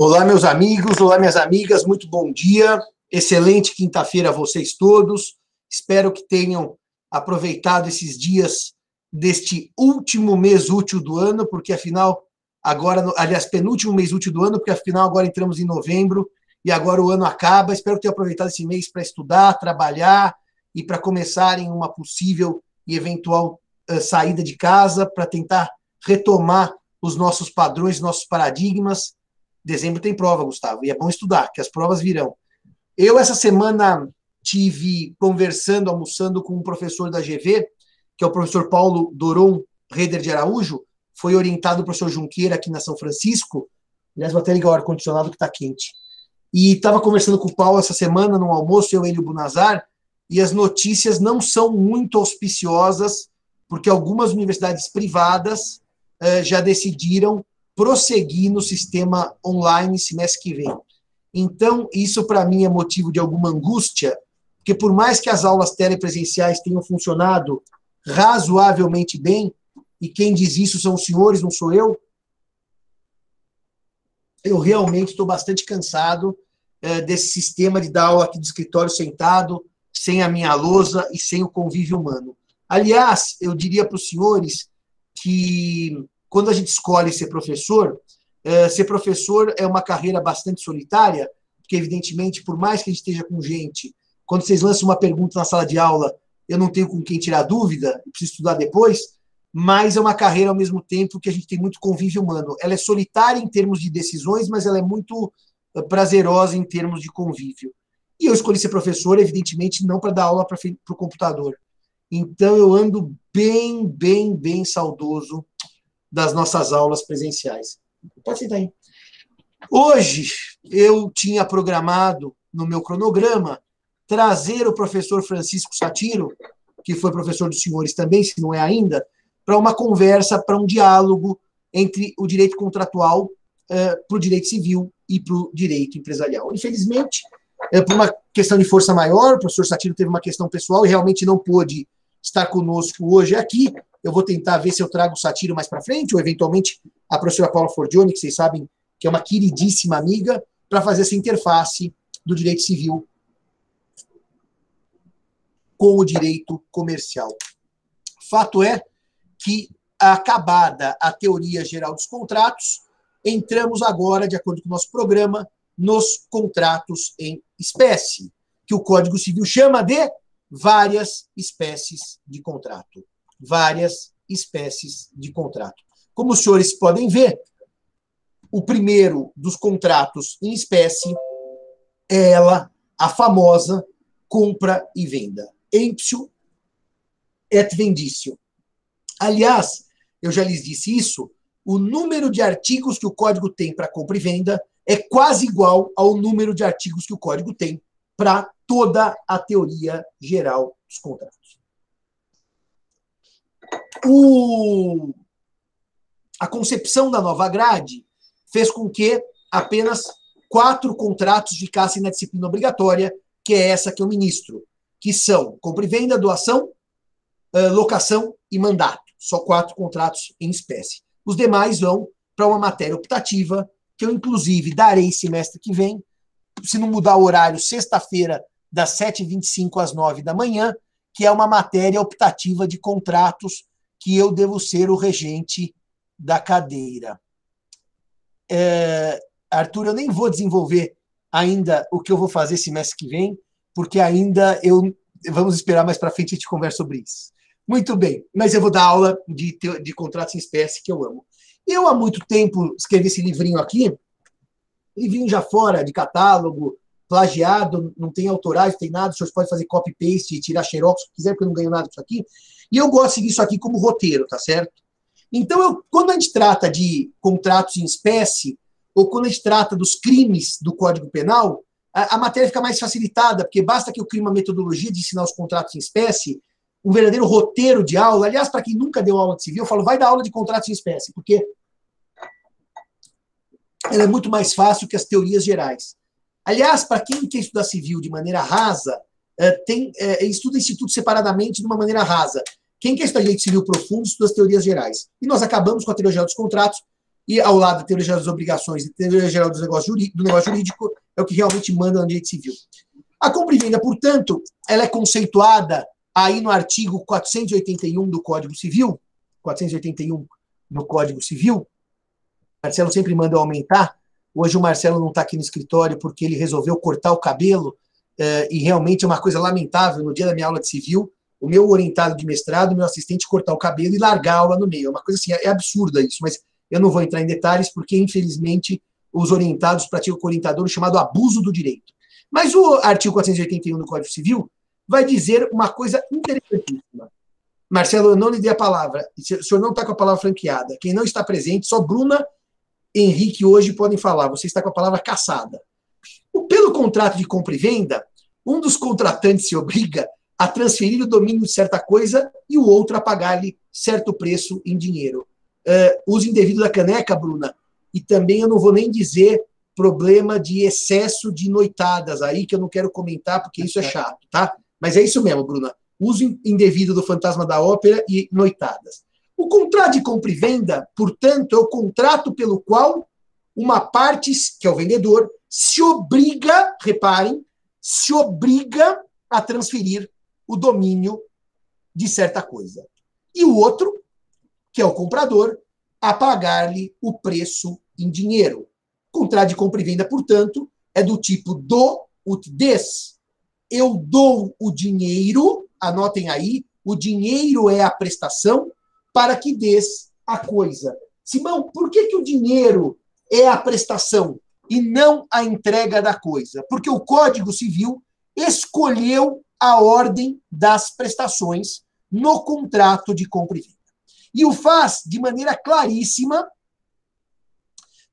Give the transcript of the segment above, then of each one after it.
Olá, meus amigos, olá, minhas amigas, muito bom dia. Excelente quinta-feira a vocês todos. Espero que tenham aproveitado esses dias deste último mês útil do ano, porque afinal, agora, aliás, penúltimo mês útil do ano, porque afinal agora entramos em novembro e agora o ano acaba. Espero que tenham aproveitado esse mês para estudar, trabalhar e para começarem uma possível e eventual uh, saída de casa para tentar retomar os nossos padrões, nossos paradigmas Dezembro tem prova, Gustavo, e é bom estudar, que as provas virão. Eu, essa semana, tive conversando, almoçando com um professor da GV, que é o professor Paulo Doron Reder de Araújo, foi orientado pelo professor Junqueira aqui na São Francisco. Aliás, vou até ligar o ar-condicionado que está quente. E estava conversando com o Paulo essa semana no almoço, eu, ele e o Bunazar, e as notícias não são muito auspiciosas, porque algumas universidades privadas eh, já decidiram prosseguir no sistema online semestre que vem. Então, isso para mim é motivo de alguma angústia, porque por mais que as aulas telepresenciais tenham funcionado razoavelmente bem, e quem diz isso são os senhores, não sou eu, eu realmente estou bastante cansado é, desse sistema de dar aula aqui do escritório sentado, sem a minha lousa e sem o convívio humano. Aliás, eu diria para os senhores que quando a gente escolhe ser professor, é, ser professor é uma carreira bastante solitária, porque, evidentemente, por mais que a gente esteja com gente, quando vocês lançam uma pergunta na sala de aula, eu não tenho com quem tirar dúvida, preciso estudar depois, mas é uma carreira, ao mesmo tempo, que a gente tem muito convívio humano. Ela é solitária em termos de decisões, mas ela é muito é, prazerosa em termos de convívio. E eu escolhi ser professor, evidentemente, não para dar aula para o computador. Então, eu ando bem, bem, bem saudoso das nossas aulas presenciais. Pode sentar aí. Hoje, eu tinha programado no meu cronograma trazer o professor Francisco Satiro, que foi professor dos senhores também, se não é ainda, para uma conversa, para um diálogo entre o direito contratual uh, para o direito civil e para o direito empresarial. Infelizmente, uh, por uma questão de força maior, o professor Satiro teve uma questão pessoal e realmente não pôde estar conosco hoje aqui, eu vou tentar ver se eu trago o Satiro mais para frente, ou eventualmente a professora Paula Forgione, que vocês sabem que é uma queridíssima amiga, para fazer essa interface do direito civil com o direito comercial. Fato é que, acabada a teoria geral dos contratos, entramos agora, de acordo com o nosso programa, nos contratos em espécie, que o Código Civil chama de várias espécies de contrato várias espécies de contrato. Como os senhores podem ver, o primeiro dos contratos em espécie é ela, a famosa compra e venda. Emptio et vendício. Aliás, eu já lhes disse isso, o número de artigos que o código tem para compra e venda é quase igual ao número de artigos que o código tem para toda a teoria geral dos contratos o, a concepção da nova grade fez com que apenas quatro contratos ficassem na disciplina obrigatória, que é essa que eu ministro, que são compra e venda, doação, locação e mandato. Só quatro contratos em espécie. Os demais vão para uma matéria optativa, que eu, inclusive, darei semestre que vem, se não mudar o horário, sexta-feira, das 7h25 às 9 da manhã, que é uma matéria optativa de contratos que eu devo ser o regente da cadeira. É, Arthur, eu nem vou desenvolver ainda o que eu vou fazer semestre que vem, porque ainda eu vamos esperar mais para frente a gente conversa sobre isso. Muito bem, mas eu vou dar aula de, de contratos em espécie que eu amo. Eu há muito tempo escrevi esse livrinho aqui, livrinho já fora de catálogo, plagiado, não tem autorais, não tem nada, os senhores podem fazer copy-paste, tirar xerox, se quiser, porque eu não ganho nada disso aqui. E eu gosto de seguir isso aqui como roteiro, tá certo? Então, eu, quando a gente trata de contratos em espécie, ou quando a gente trata dos crimes do Código Penal, a, a matéria fica mais facilitada, porque basta que eu crie uma metodologia de ensinar os contratos em espécie, um verdadeiro roteiro de aula. Aliás, para quem nunca deu aula de civil, eu falo, vai dar aula de contratos em espécie, porque ela é muito mais fácil que as teorias gerais. Aliás, para quem quer estudar civil de maneira rasa, é, tem, é, estuda instituto separadamente de uma maneira rasa. Quem quer estudar direito civil profundo estuda as teorias gerais. E nós acabamos com a teoria geral dos contratos, e ao lado da teoria geral das obrigações e teoria geral do negócio, do negócio jurídico, é o que realmente manda no direito civil. A compra e venda, portanto, ela é conceituada aí no artigo 481 do Código Civil, 481 do Código Civil. Marcelo sempre manda aumentar. Hoje o Marcelo não está aqui no escritório porque ele resolveu cortar o cabelo eh, e realmente é uma coisa lamentável. No dia da minha aula de civil, o meu orientado de mestrado, meu assistente cortar o cabelo e largar a aula no meio. É uma coisa assim, é absurda isso, mas eu não vou entrar em detalhes porque, infelizmente, os orientados praticam com o orientador chamado abuso do direito. Mas o artigo 481 do Código Civil vai dizer uma coisa interessantíssima. Marcelo, eu não lhe dei a palavra. O senhor não está com a palavra franqueada. Quem não está presente, só Bruna Henrique hoje podem falar. Você está com a palavra caçada. Pelo contrato de compra e venda, um dos contratantes se obriga a transferir o domínio de certa coisa e o outro a pagar-lhe certo preço em dinheiro. Uh, uso indevido da caneca, Bruna, e também eu não vou nem dizer problema de excesso de noitadas aí, que eu não quero comentar, porque isso é chato, tá? Mas é isso mesmo, Bruna. Uso indevido do fantasma da ópera e noitadas. O contrato de compra e venda, portanto, é o contrato pelo qual uma parte, que é o vendedor, se obriga, reparem, se obriga a transferir o domínio de certa coisa. E o outro, que é o comprador, a pagar-lhe o preço em dinheiro. Contrato de compra e venda, portanto, é do tipo do ut des. Eu dou o dinheiro, anotem aí, o dinheiro é a prestação para que des a coisa. Simão, por que, que o dinheiro é a prestação e não a entrega da coisa? Porque o Código Civil escolheu a ordem das prestações no contrato de compra e venda. E o faz de maneira claríssima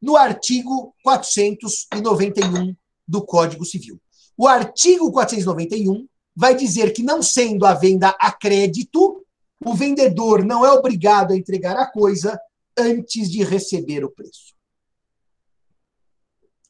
no artigo 491 do Código Civil. O artigo 491 vai dizer que, não sendo a venda a crédito, o vendedor não é obrigado a entregar a coisa antes de receber o preço.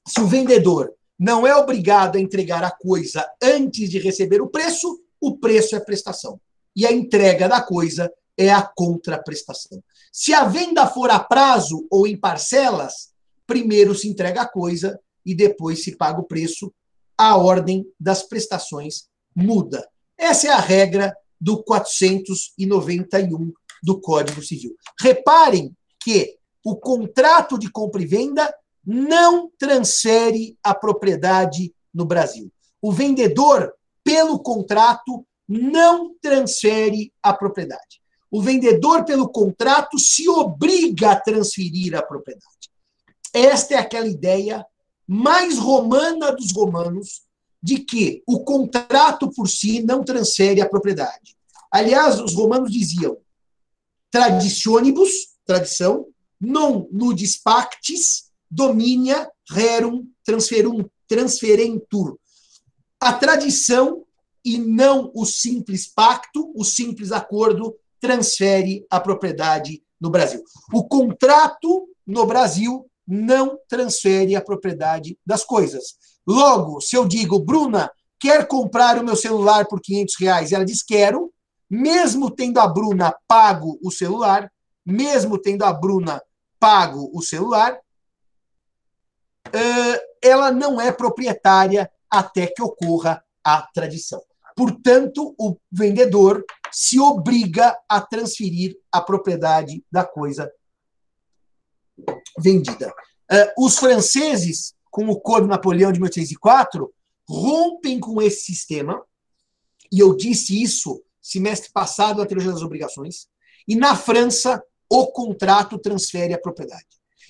Se o vendedor não é obrigado a entregar a coisa antes de receber o preço, o preço é prestação. E a entrega da coisa é a contraprestação. Se a venda for a prazo ou em parcelas, primeiro se entrega a coisa e depois se paga o preço, a ordem das prestações muda. Essa é a regra do 491 do Código Civil. Reparem que o contrato de compra e venda não transfere a propriedade no Brasil. O vendedor, pelo contrato, não transfere a propriedade. O vendedor, pelo contrato, se obriga a transferir a propriedade. Esta é aquela ideia mais romana dos romanos de que o contrato por si não transfere a propriedade. Aliás, os romanos diziam traditionibus, tradição, non nudis pactis, dominia rerum transferum, transferentur. A tradição e não o simples pacto, o simples acordo, transfere a propriedade no Brasil. O contrato no Brasil não transfere a propriedade das coisas. Logo, se eu digo, Bruna, quer comprar o meu celular por 500 reais? Ela diz, quero. Mesmo tendo a Bruna pago o celular, mesmo tendo a Bruna pago o celular, ela não é proprietária até que ocorra a tradição. Portanto, o vendedor se obriga a transferir a propriedade da coisa vendida. Os franceses, com o Código Napoleão de 1804, rompem com esse sistema, e eu disse isso semestre passado na Teologia das Obrigações, e na França, o contrato transfere a propriedade.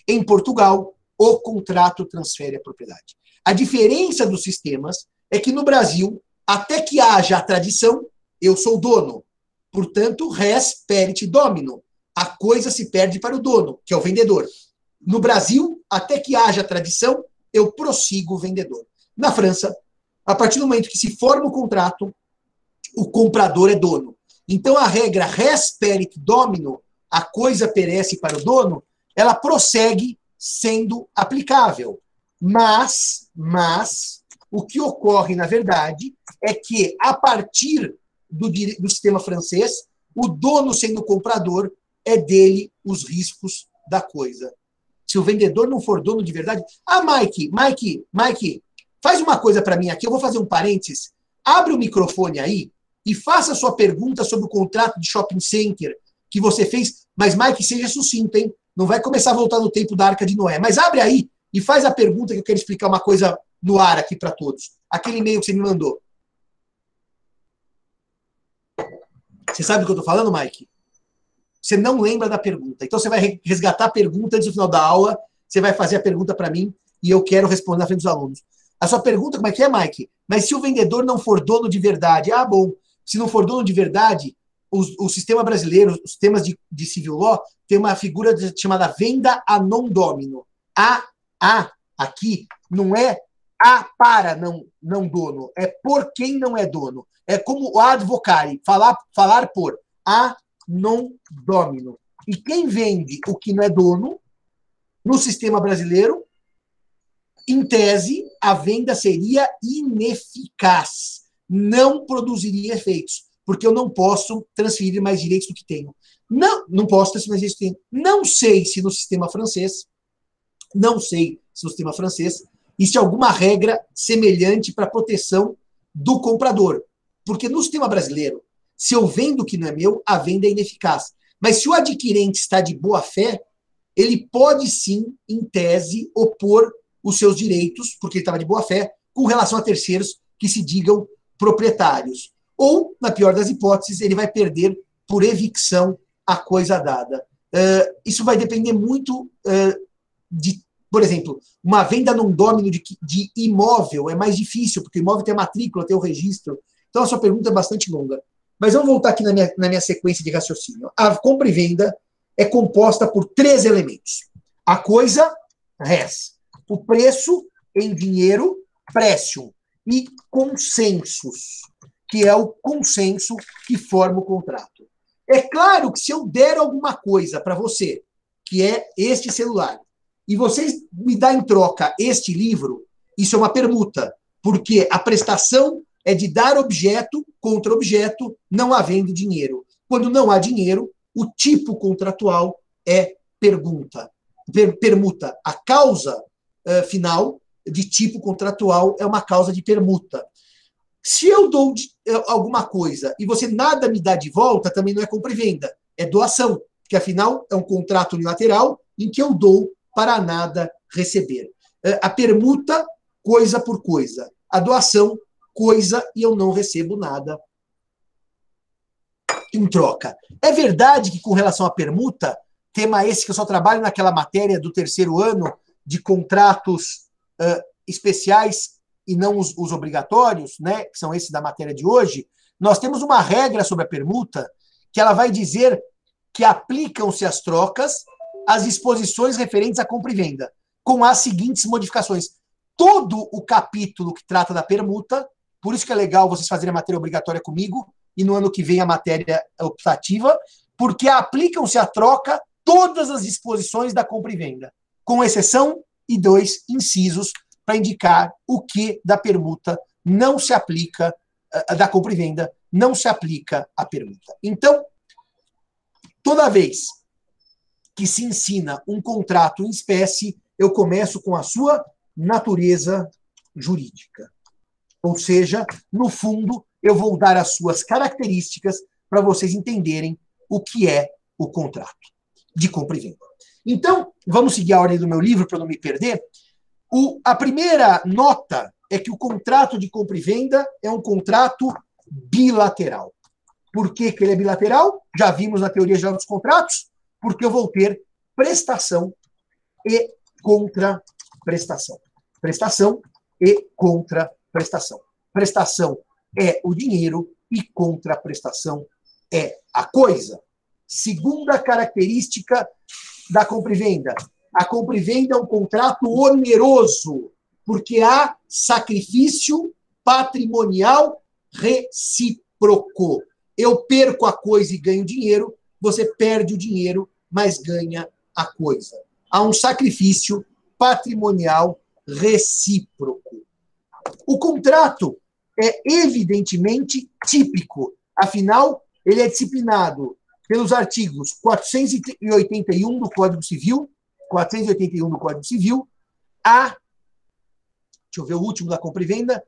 Em Portugal, o contrato transfere a propriedade. A diferença dos sistemas é que no Brasil, até que haja a tradição, eu sou dono. Portanto, res perit domino. A coisa se perde para o dono, que é o vendedor. No Brasil, até que haja tradição, eu prossigo o vendedor. Na França, a partir do momento que se forma o contrato, o comprador é dono. Então a regra res perit domino, a coisa perece para o dono, ela prossegue sendo aplicável. Mas, mas o que ocorre na verdade é que a partir do, do sistema francês, o dono sendo comprador é dele os riscos da coisa. se o vendedor não for dono de verdade. Ah, Mike, Mike, Mike, faz uma coisa para mim aqui, eu vou fazer um parênteses. Abre o microfone aí e faça a sua pergunta sobre o contrato de shopping center que você fez, mas Mike, seja sucinto, hein? Não vai começar a voltar no tempo da Arca de Noé, mas abre aí e faz a pergunta que eu quero explicar uma coisa no ar aqui para todos. Aquele e-mail que você me mandou. Você sabe do que eu estou falando, Mike? Você não lembra da pergunta. Então você vai resgatar a pergunta antes do final da aula, você vai fazer a pergunta para mim e eu quero responder na frente dos alunos. A sua pergunta, como é que é, Mike? Mas se o vendedor não for dono de verdade, ah, bom. Se não for dono de verdade, o, o sistema brasileiro, os sistemas de, de civil law, tem uma figura chamada venda a non domino. A, a, aqui, não é a para não, não dono, é por quem não é dono. É como o advocare, falar, falar por a non domino. E quem vende o que não é dono, no sistema brasileiro, em tese, a venda seria ineficaz, não produziria efeitos, porque eu não posso transferir mais direitos do que tenho. Não, não posso transferir mais direitos do que tenho. Não sei se no sistema francês, não sei se no sistema francês existe alguma regra semelhante para proteção do comprador. Porque no sistema brasileiro, se eu vendo o que não é meu, a venda é ineficaz. Mas se o adquirente está de boa fé, ele pode sim, em tese, opor os seus direitos, porque ele estava de boa fé, com relação a terceiros que se digam proprietários. Ou, na pior das hipóteses, ele vai perder por evicção a coisa dada. Uh, isso vai depender muito uh, de, por exemplo, uma venda num domínio de, de imóvel é mais difícil, porque o imóvel tem a matrícula, tem o registro. Então, a sua pergunta é bastante longa. Mas vamos voltar aqui na minha, na minha sequência de raciocínio. A compra e venda é composta por três elementos: a coisa, res, o preço em dinheiro, précio, e consensos, que é o consenso que forma o contrato. É claro que se eu der alguma coisa para você, que é este celular, e vocês me dá em troca este livro, isso é uma permuta, porque a prestação é de dar objeto contra objeto, não havendo dinheiro. Quando não há dinheiro, o tipo contratual é pergunta, per, permuta. A causa uh, final de tipo contratual é uma causa de permuta. Se eu dou uh, alguma coisa e você nada me dá de volta, também não é compra e venda, é doação, porque afinal é um contrato unilateral em que eu dou para nada receber. Uh, a permuta, coisa por coisa. A doação, coisa e eu não recebo nada em troca. É verdade que, com relação à permuta, tema esse que eu só trabalho naquela matéria do terceiro ano de contratos uh, especiais e não os, os, obrigatórios, né, que são esses da matéria de hoje, nós temos uma regra sobre a permuta que ela vai dizer que aplicam-se as trocas às disposições referentes à compra e venda, com as seguintes modificações. Todo o capítulo que trata da permuta por isso que é legal vocês fazerem a matéria obrigatória comigo e no ano que vem a matéria optativa, porque aplicam-se à troca todas as disposições da compra e venda, com exceção e dois incisos para indicar o que da permuta não se aplica, eh, da compra e venda, não se aplica à permuta. Então, toda vez que se ensina um contrato em espécie, eu começo com a sua natureza jurídica. Ou seja, no fundo, eu vou dar as suas características para vocês entenderem o que é o contrato de compra e venda. Então, vamos seguir a ordem do meu livro para não me perder. O, a primeira nota é que o contrato de compra e venda é um contrato bilateral. Por que, que ele é bilateral? Já vimos na teoria geral dos contratos, porque eu vou ter prestação e contraprestação. Prestação e contraprestação prestação. É o dinheiro e contraprestação é a coisa. Segunda característica da compra e venda. A compra e venda é um contrato oneroso, porque há sacrifício patrimonial recíproco. Eu perco a coisa e ganho dinheiro, você perde o dinheiro, mas ganha a coisa. Há um sacrifício patrimonial recíproco. O contrato é evidentemente típico, afinal, ele é disciplinado pelos artigos 481 do Código Civil 481 do Código Civil a, deixa eu ver o último da compra e venda,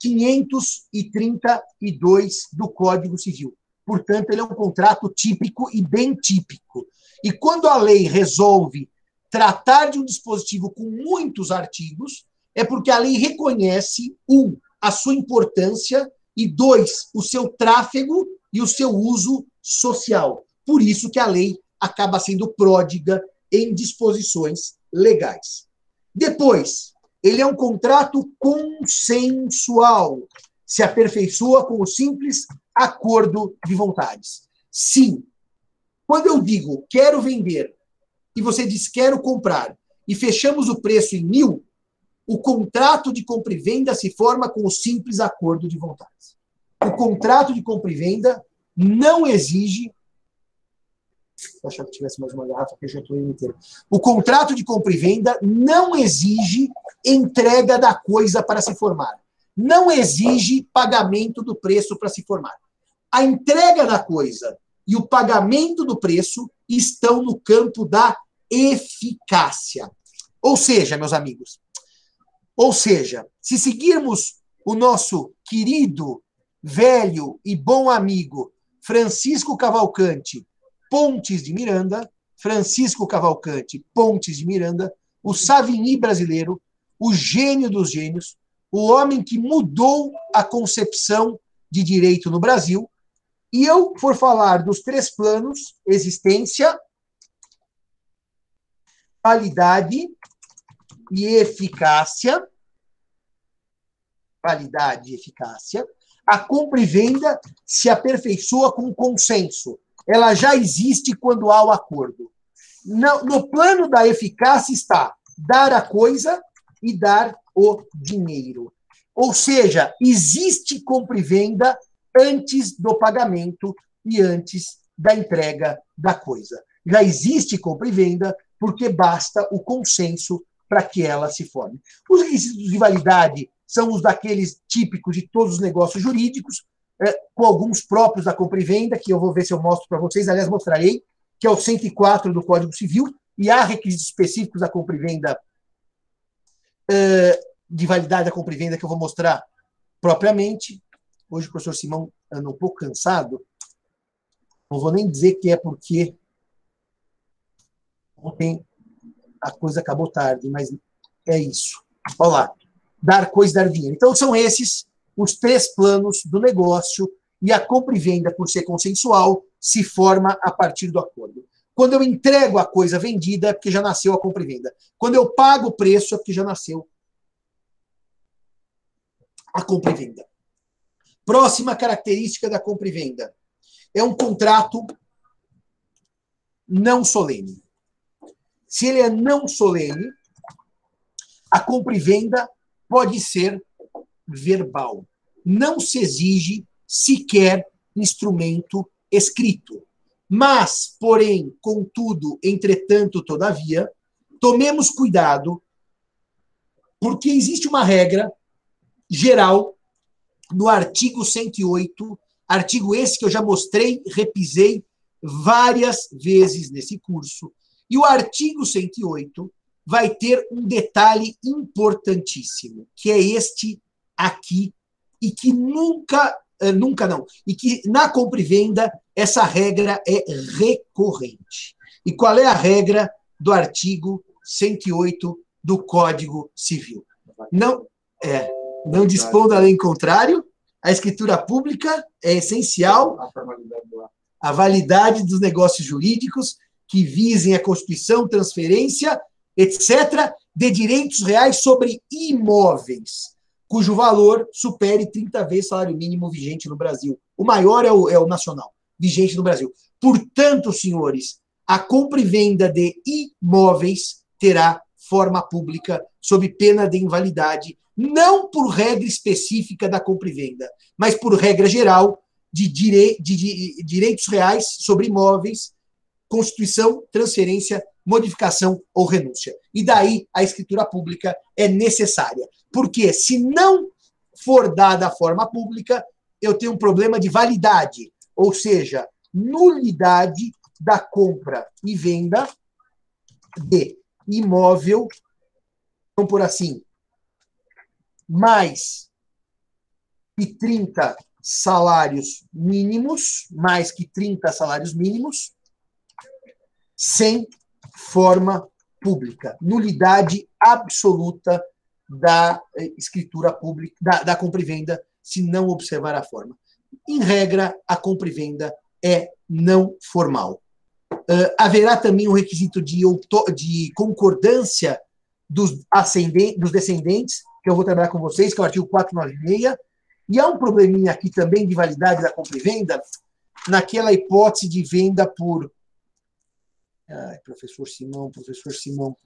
532 do Código Civil. Portanto, ele é um contrato típico e bem típico. E quando a lei resolve tratar de um dispositivo com muitos artigos, é porque a lei reconhece, um, a sua importância, e dois, o seu tráfego e o seu uso social. Por isso que a lei acaba sendo pródiga em disposições legais. Depois, ele é um contrato consensual, se aperfeiçoa com o simples acordo de vontades. Sim, quando eu digo quero vender e você diz quero comprar e fechamos o preço em mil, o contrato de compra e venda se forma com o simples acordo de vontades. O contrato de compra e venda não exige. Eu achava que tivesse mais uma garrafa, que eu já estou inteiro. O contrato de compra e venda não exige entrega da coisa para se formar. Não exige pagamento do preço para se formar. A entrega da coisa e o pagamento do preço estão no campo da eficácia. Ou seja, meus amigos, ou seja, se seguirmos o nosso querido, velho e bom amigo Francisco Cavalcante Pontes de Miranda, Francisco Cavalcante Pontes de Miranda, o Savigny brasileiro, o gênio dos gênios, o homem que mudou a concepção de direito no Brasil, e eu for falar dos três planos: existência, validade e eficácia. Validade e eficácia. A compra e venda se aperfeiçoa com consenso. Ela já existe quando há o acordo. No, no plano da eficácia está dar a coisa e dar o dinheiro. Ou seja, existe compra e venda antes do pagamento e antes da entrega da coisa. Já existe compra e venda porque basta o consenso para que ela se forme. Os requisitos de validade são os daqueles típicos de todos os negócios jurídicos, é, com alguns próprios da compra e venda, que eu vou ver se eu mostro para vocês, aliás, mostrarei, que é o 104 do Código Civil, e há requisitos específicos da compra e venda, é, de validade da compra e venda, que eu vou mostrar propriamente. Hoje o professor Simão anda um pouco cansado, não vou nem dizer que é porque ontem a coisa acabou tarde, mas é isso. Olha lá, dar coisa, dar dinheiro. Então, são esses os três planos do negócio e a compra e venda, por ser consensual, se forma a partir do acordo. Quando eu entrego a coisa vendida, é porque já nasceu a compra e venda. Quando eu pago o preço, é porque já nasceu a compra e venda. Próxima característica da compra e venda é um contrato não solene. Se ele é não solene, a compra e venda pode ser verbal. Não se exige sequer instrumento escrito. Mas, porém, contudo, entretanto, todavia, tomemos cuidado, porque existe uma regra geral no artigo 108, artigo esse que eu já mostrei, repisei várias vezes nesse curso. E o artigo 108 vai ter um detalhe importantíssimo, que é este aqui, e que nunca, eh, nunca não, e que na compra e venda essa regra é recorrente. E qual é a regra do artigo 108 do Código Civil? Não, é, não lei em contrário, a escritura pública é essencial, a validade dos negócios jurídicos que visem a constituição, transferência, etc., de direitos reais sobre imóveis, cujo valor supere 30 vezes o salário mínimo vigente no Brasil. O maior é o, é o nacional, vigente no Brasil. Portanto, senhores, a compra e venda de imóveis terá forma pública sob pena de invalidade não por regra específica da compra e venda, mas por regra geral de, dire... de, de direitos reais sobre imóveis, constituição, transferência, modificação ou renúncia. E daí a escritura pública é necessária. Porque se não for dada a forma pública, eu tenho um problema de validade, ou seja, nulidade da compra e venda de imóvel, vamos por assim, mais que 30 salários mínimos, mais que 30 salários mínimos, sem forma pública, nulidade absoluta da eh, escritura pública, da, da compra e venda, se não observar a forma. Em regra, a compra e venda é não formal. Uh, haverá também um requisito de, de concordância dos, ascendentes, dos descendentes, que eu vou trabalhar com vocês, que é o artigo 496, e há um probleminha aqui também de validade da compra e venda, naquela hipótese de venda por. Ai, professor Simão, professor Simão.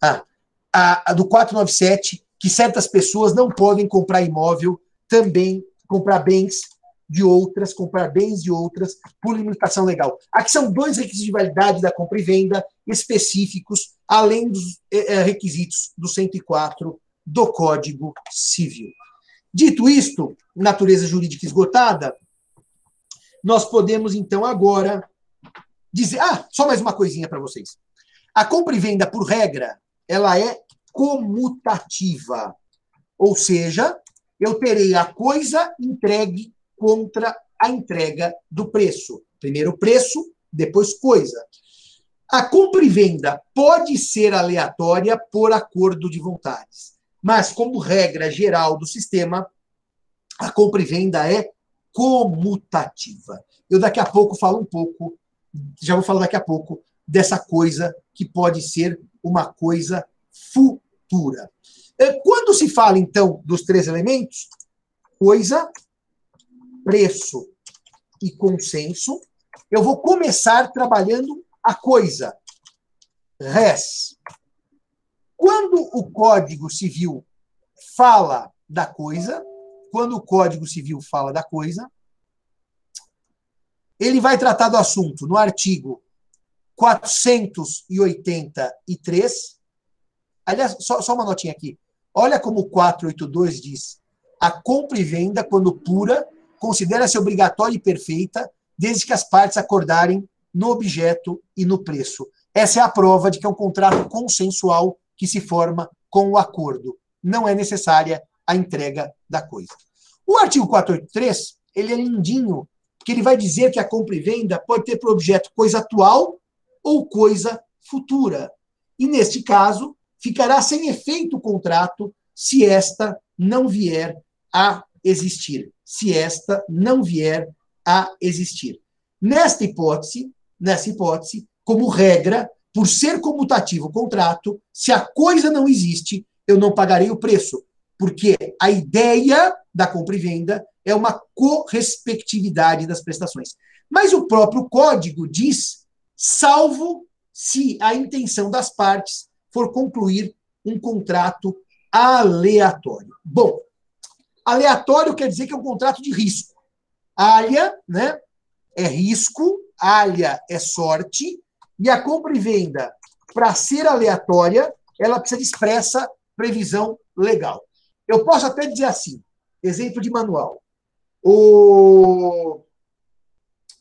Ah, a, a do 497, que certas pessoas não podem comprar imóvel, também comprar bens de outras, comprar bens de outras por limitação legal. Aqui são dois requisitos de validade da compra e venda específicos, além dos é, requisitos do 104 do Código Civil. Dito isto, natureza jurídica esgotada, nós podemos então agora dizer, ah, só mais uma coisinha para vocês. A compra e venda por regra, ela é comutativa. Ou seja, eu terei a coisa entregue contra a entrega do preço. Primeiro preço, depois coisa. A compra e venda pode ser aleatória por acordo de vontades, mas como regra geral do sistema, a compra e venda é comutativa. Eu daqui a pouco falo um pouco, já vou falar daqui a pouco dessa coisa que pode ser uma coisa futura. É, quando se fala então dos três elementos, coisa, preço e consenso, eu vou começar trabalhando a coisa. Res. Quando o Código Civil fala da coisa, quando o Código Civil fala da coisa, ele vai tratar do assunto no artigo 483. Aliás, só, só uma notinha aqui. Olha como o 482 diz: a compra e venda, quando pura, considera-se obrigatória e perfeita, desde que as partes acordarem no objeto e no preço. Essa é a prova de que é um contrato consensual que se forma com o acordo. Não é necessária a entrega da coisa. O artigo 483, ele é lindinho, porque ele vai dizer que a compra e venda pode ter por objeto coisa atual ou coisa futura. E neste caso, ficará sem efeito o contrato se esta não vier a existir se esta não vier a existir. Nesta hipótese, nessa hipótese, como regra, por ser comutativo o contrato, se a coisa não existe, eu não pagarei o preço, porque a ideia da compra e venda é uma correspectividade das prestações. Mas o próprio código diz, salvo se a intenção das partes for concluir um contrato aleatório. Bom, Aleatório quer dizer que é um contrato de risco. Alha, né? É risco, alha é sorte, e a compra e venda, para ser aleatória, ela precisa de expressa previsão legal. Eu posso até dizer assim, exemplo de manual. O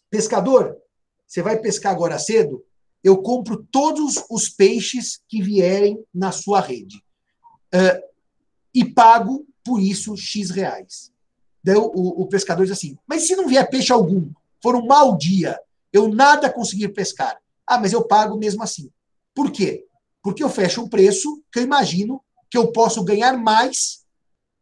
pescador, você vai pescar agora cedo, eu compro todos os peixes que vierem na sua rede. Uh, e pago por isso X reais. Daí o, o, pescador diz assim: mas se não vier peixe algum, for um mau dia, eu nada conseguir pescar. Ah, mas eu pago mesmo assim. Por quê? Porque eu fecho um preço que eu imagino que eu posso ganhar mais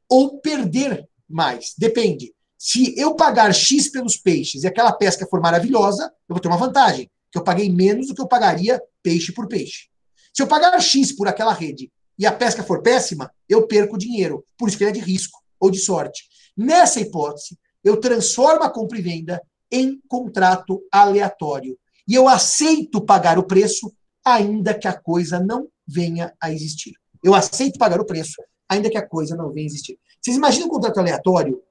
ou perder mais. Depende. Se eu pagar X pelos peixes e aquela pesca for maravilhosa, eu vou ter uma vantagem, que eu paguei menos do que eu pagaria peixe por peixe. Se eu pagar X por aquela rede e a pesca for péssima, eu perco dinheiro. Por isso que ele é de risco ou de sorte. Nessa hipótese, eu transformo a compra e venda em contrato aleatório. E eu aceito pagar o preço, ainda que a coisa não venha a existir. Eu aceito pagar o preço, ainda que a coisa não venha a existir. Vocês imaginam um contrato aleatório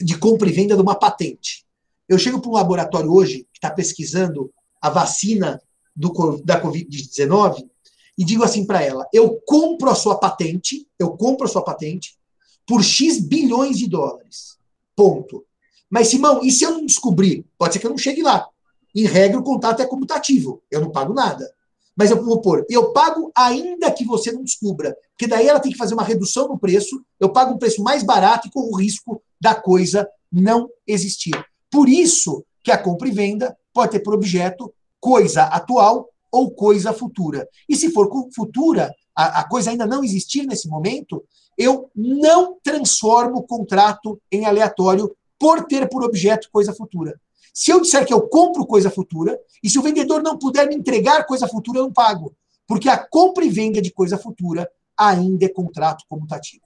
de compra e venda de uma patente? Eu chego para um laboratório hoje que está pesquisando a vacina do, da Covid-19 e digo assim para ela: eu compro a sua patente, eu compro a sua patente por X bilhões de dólares. Ponto. Mas, Simão, e se eu não descobrir? Pode ser que eu não chegue lá. Em regra, o contrato é comutativo. Eu não pago nada. Mas eu vou pôr, eu pago ainda que você não descubra. Porque daí ela tem que fazer uma redução no preço, eu pago um preço mais barato e corro o risco da coisa não existir. Por isso que a compra e venda pode ter por objeto coisa atual ou coisa futura. E se for futura, a, a coisa ainda não existir nesse momento, eu não transformo o contrato em aleatório por ter por objeto coisa futura. Se eu disser que eu compro coisa futura, e se o vendedor não puder me entregar coisa futura, eu não pago. Porque a compra e venda de coisa futura ainda é contrato comutativo.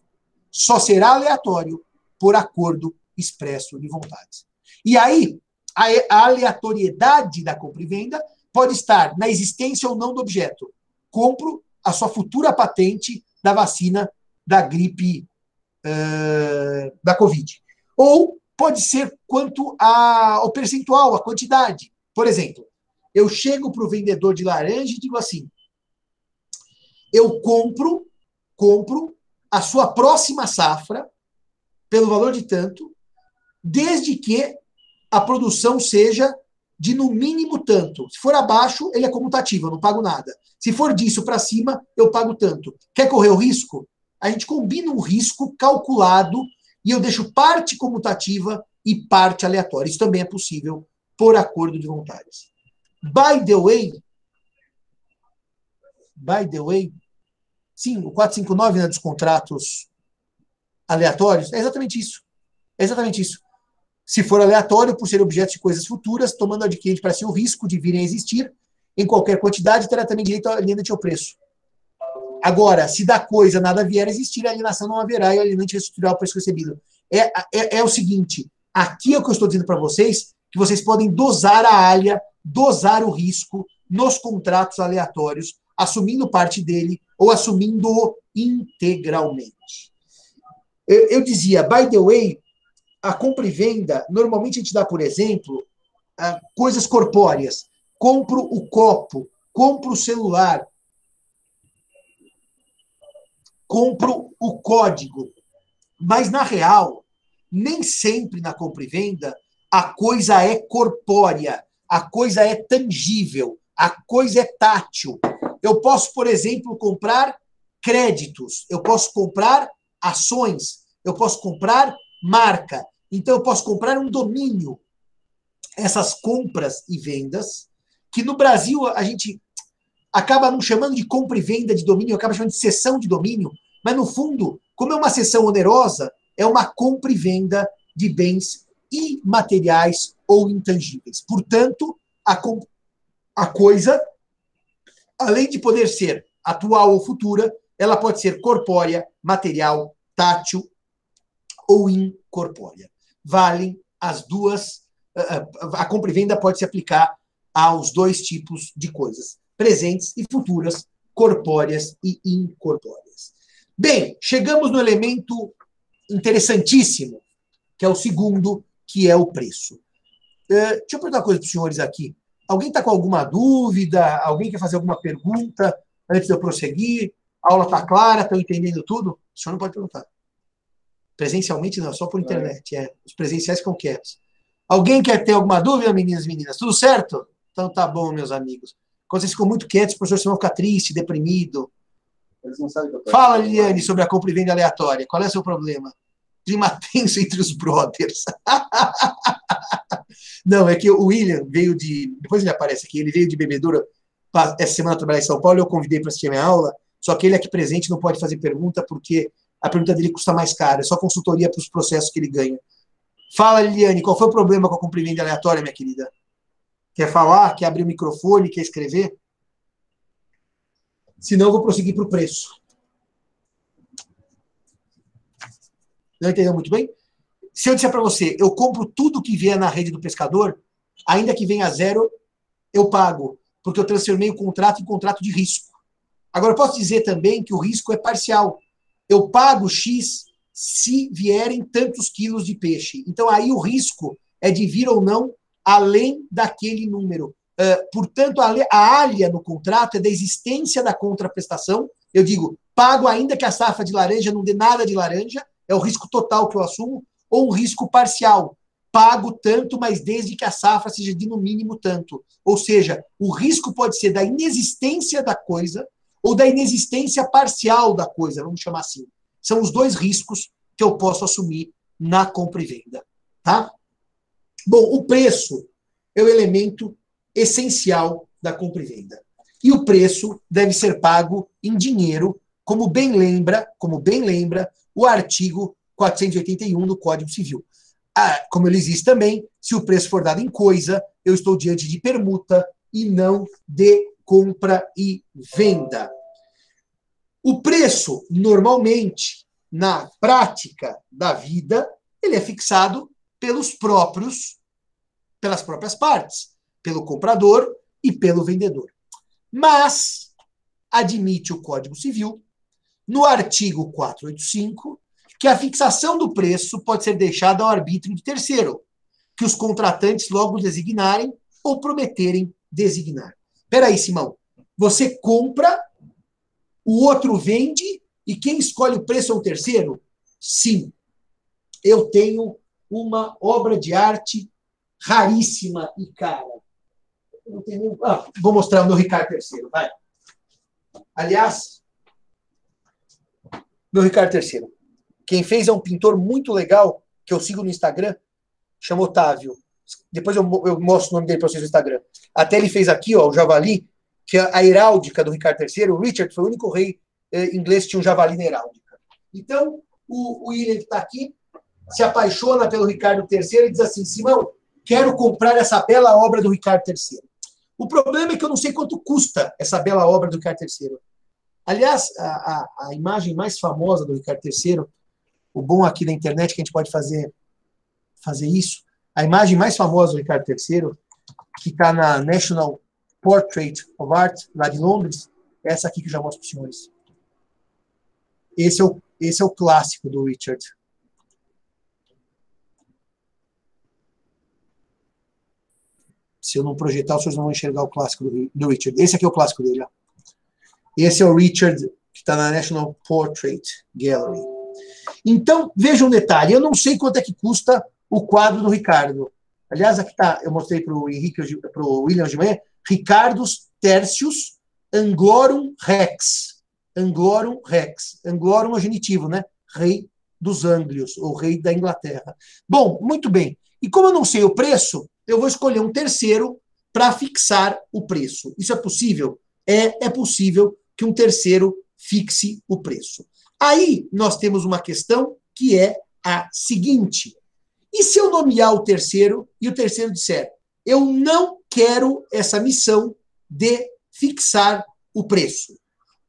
Só será aleatório por acordo expresso de vontades. E aí, a aleatoriedade da compra e venda pode estar na existência ou não do objeto. Compro a sua futura patente da vacina da gripe uh, da Covid. Ou pode ser quanto ao percentual, a quantidade. Por exemplo, eu chego para o vendedor de laranja e digo assim: eu compro, compro a sua próxima safra pelo valor de tanto, desde que a produção seja de no mínimo tanto. Se for abaixo, ele é comutativo, eu não pago nada. Se for disso para cima, eu pago tanto. Quer correr o risco? A gente combina um risco calculado e eu deixo parte comutativa e parte aleatória. Isso também é possível por acordo de vontades. By the way, by the way, sim, o 459 né, dos contratos aleatórios é exatamente isso. É exatamente isso. Se for aleatório, por ser objeto de coisas futuras, tomando adquirente para si o risco de virem a existir em qualquer quantidade, terá também direito à alienante ao preço. Agora, se da coisa nada vier a existir, a alienação não haverá e o alienante restituirá o preço recebido. É, é, é o seguinte, aqui é o que eu estou dizendo para vocês, que vocês podem dosar a alha, dosar o risco nos contratos aleatórios, assumindo parte dele ou assumindo-o integralmente. Eu, eu dizia, by the way, a compra e venda, normalmente a gente dá, por exemplo, coisas corpóreas. Compro o copo, compro o celular, compro o código. Mas, na real, nem sempre na compra e venda a coisa é corpórea, a coisa é tangível, a coisa é tátil. Eu posso, por exemplo, comprar créditos, eu posso comprar ações, eu posso comprar marca. Então, eu posso comprar um domínio. Essas compras e vendas, que no Brasil a gente acaba não chamando de compra e venda de domínio, acaba chamando de cessão de domínio, mas no fundo, como é uma cessão onerosa, é uma compra e venda de bens imateriais ou intangíveis. Portanto, a, a coisa, além de poder ser atual ou futura, ela pode ser corpórea, material, tátil ou incorpórea valem as duas. A compra e venda pode se aplicar aos dois tipos de coisas: presentes e futuras, corpóreas e incorpóreas. Bem, chegamos no elemento interessantíssimo, que é o segundo, que é o preço. Uh, deixa eu perguntar uma coisa para os senhores aqui. Alguém está com alguma dúvida? Alguém quer fazer alguma pergunta antes de eu prosseguir? A aula está clara? Estão entendendo tudo? O senhor não pode perguntar. Presencialmente não, só por internet. É. Os presenciais ficam quietos. Alguém quer ter alguma dúvida, meninas e meninas? Tudo certo? Então tá bom, meus amigos. Quando vocês ficam muito quietos, os professores vão ficar triste, deprimido. Eles não sabem que Fala, Liliane, sobre a compra e venda aleatória. Qual é o seu problema? Clima tenso entre os brothers. não, é que o William veio de. Depois ele aparece aqui, ele veio de bebedoura essa semana trabalhar em São Paulo. Eu convidei para assistir a minha aula, só que ele aqui presente não pode fazer pergunta porque a pergunta dele custa mais caro, é só consultoria para os processos que ele ganha. Fala, Liliane, qual foi o problema com a cumprimento aleatória, minha querida? Quer falar? Quer abrir o microfone? Quer escrever? Senão eu vou prosseguir para o preço. Não entendeu muito bem? Se eu disser para você, eu compro tudo que vier na rede do pescador, ainda que venha zero, eu pago, porque eu transformei o contrato em contrato de risco. Agora, posso dizer também que o risco é parcial eu pago X se vierem tantos quilos de peixe. Então, aí o risco é de vir ou não além daquele número. Uh, portanto, a, a alha no contrato é da existência da contraprestação. Eu digo, pago ainda que a safra de laranja não dê nada de laranja, é o risco total que eu assumo, ou um risco parcial. pago tanto, mas desde que a safra seja de no mínimo tanto. Ou seja, o risco pode ser da inexistência da coisa ou da inexistência parcial da coisa, vamos chamar assim. São os dois riscos que eu posso assumir na compra e venda, tá? Bom, o preço é o elemento essencial da compra e venda. E o preço deve ser pago em dinheiro, como bem lembra, como bem lembra o artigo 481 do Código Civil. Ah, como ele diz também, se o preço for dado em coisa, eu estou diante de permuta e não de compra e venda. O preço, normalmente, na prática da vida, ele é fixado pelos próprios, pelas próprias partes, pelo comprador e pelo vendedor. Mas admite o Código Civil, no artigo 485, que a fixação do preço pode ser deixada ao arbítrio de terceiro, que os contratantes logo designarem ou prometerem designar. Peraí, Simão, você compra, o outro vende e quem escolhe o preço é o terceiro? Sim. Eu tenho uma obra de arte raríssima e cara. Não tenho... ah, vou mostrar o meu Ricardo III, vai. Aliás, meu Ricardo III. Quem fez é um pintor muito legal, que eu sigo no Instagram, chama Otávio. Depois eu, eu mostro o nome dele para vocês no Instagram. Até ele fez aqui, ó, o javali, que é a heráldica do Ricardo III. O Richard foi o único rei eh, inglês que tinha um javali na heráldica. Então, o, o William está aqui se apaixona pelo Ricardo III e diz assim: Simão, quero comprar essa bela obra do Ricardo III. O problema é que eu não sei quanto custa essa bela obra do Ricardo III. Aliás, a, a, a imagem mais famosa do Ricardo III o bom aqui da internet que a gente pode fazer, fazer isso. A imagem mais famosa do Ricardo III, que está na National Portrait of Art, lá de Londres, é essa aqui que eu já mostro para os senhores. Esse é o, esse é o clássico do Richard. Se eu não projetar, senhores não vão enxergar o clássico do, do Richard. Esse aqui é o clássico dele. Ó. Esse é o Richard, que está na National Portrait Gallery. Então, veja um detalhe: eu não sei quanto é que custa o quadro do Ricardo. Aliás, aqui está, eu mostrei para o Henrique, para o William de manhã, Ricardos Tercius Anglorum Rex. Anglorum Rex. Anglorum é genitivo, né? Rei dos Ânglios, ou rei da Inglaterra. Bom, muito bem. E como eu não sei o preço, eu vou escolher um terceiro para fixar o preço. Isso é possível? É, é possível que um terceiro fixe o preço. Aí nós temos uma questão que é a seguinte: e se eu nomear o terceiro e o terceiro disser, eu não quero essa missão de fixar o preço?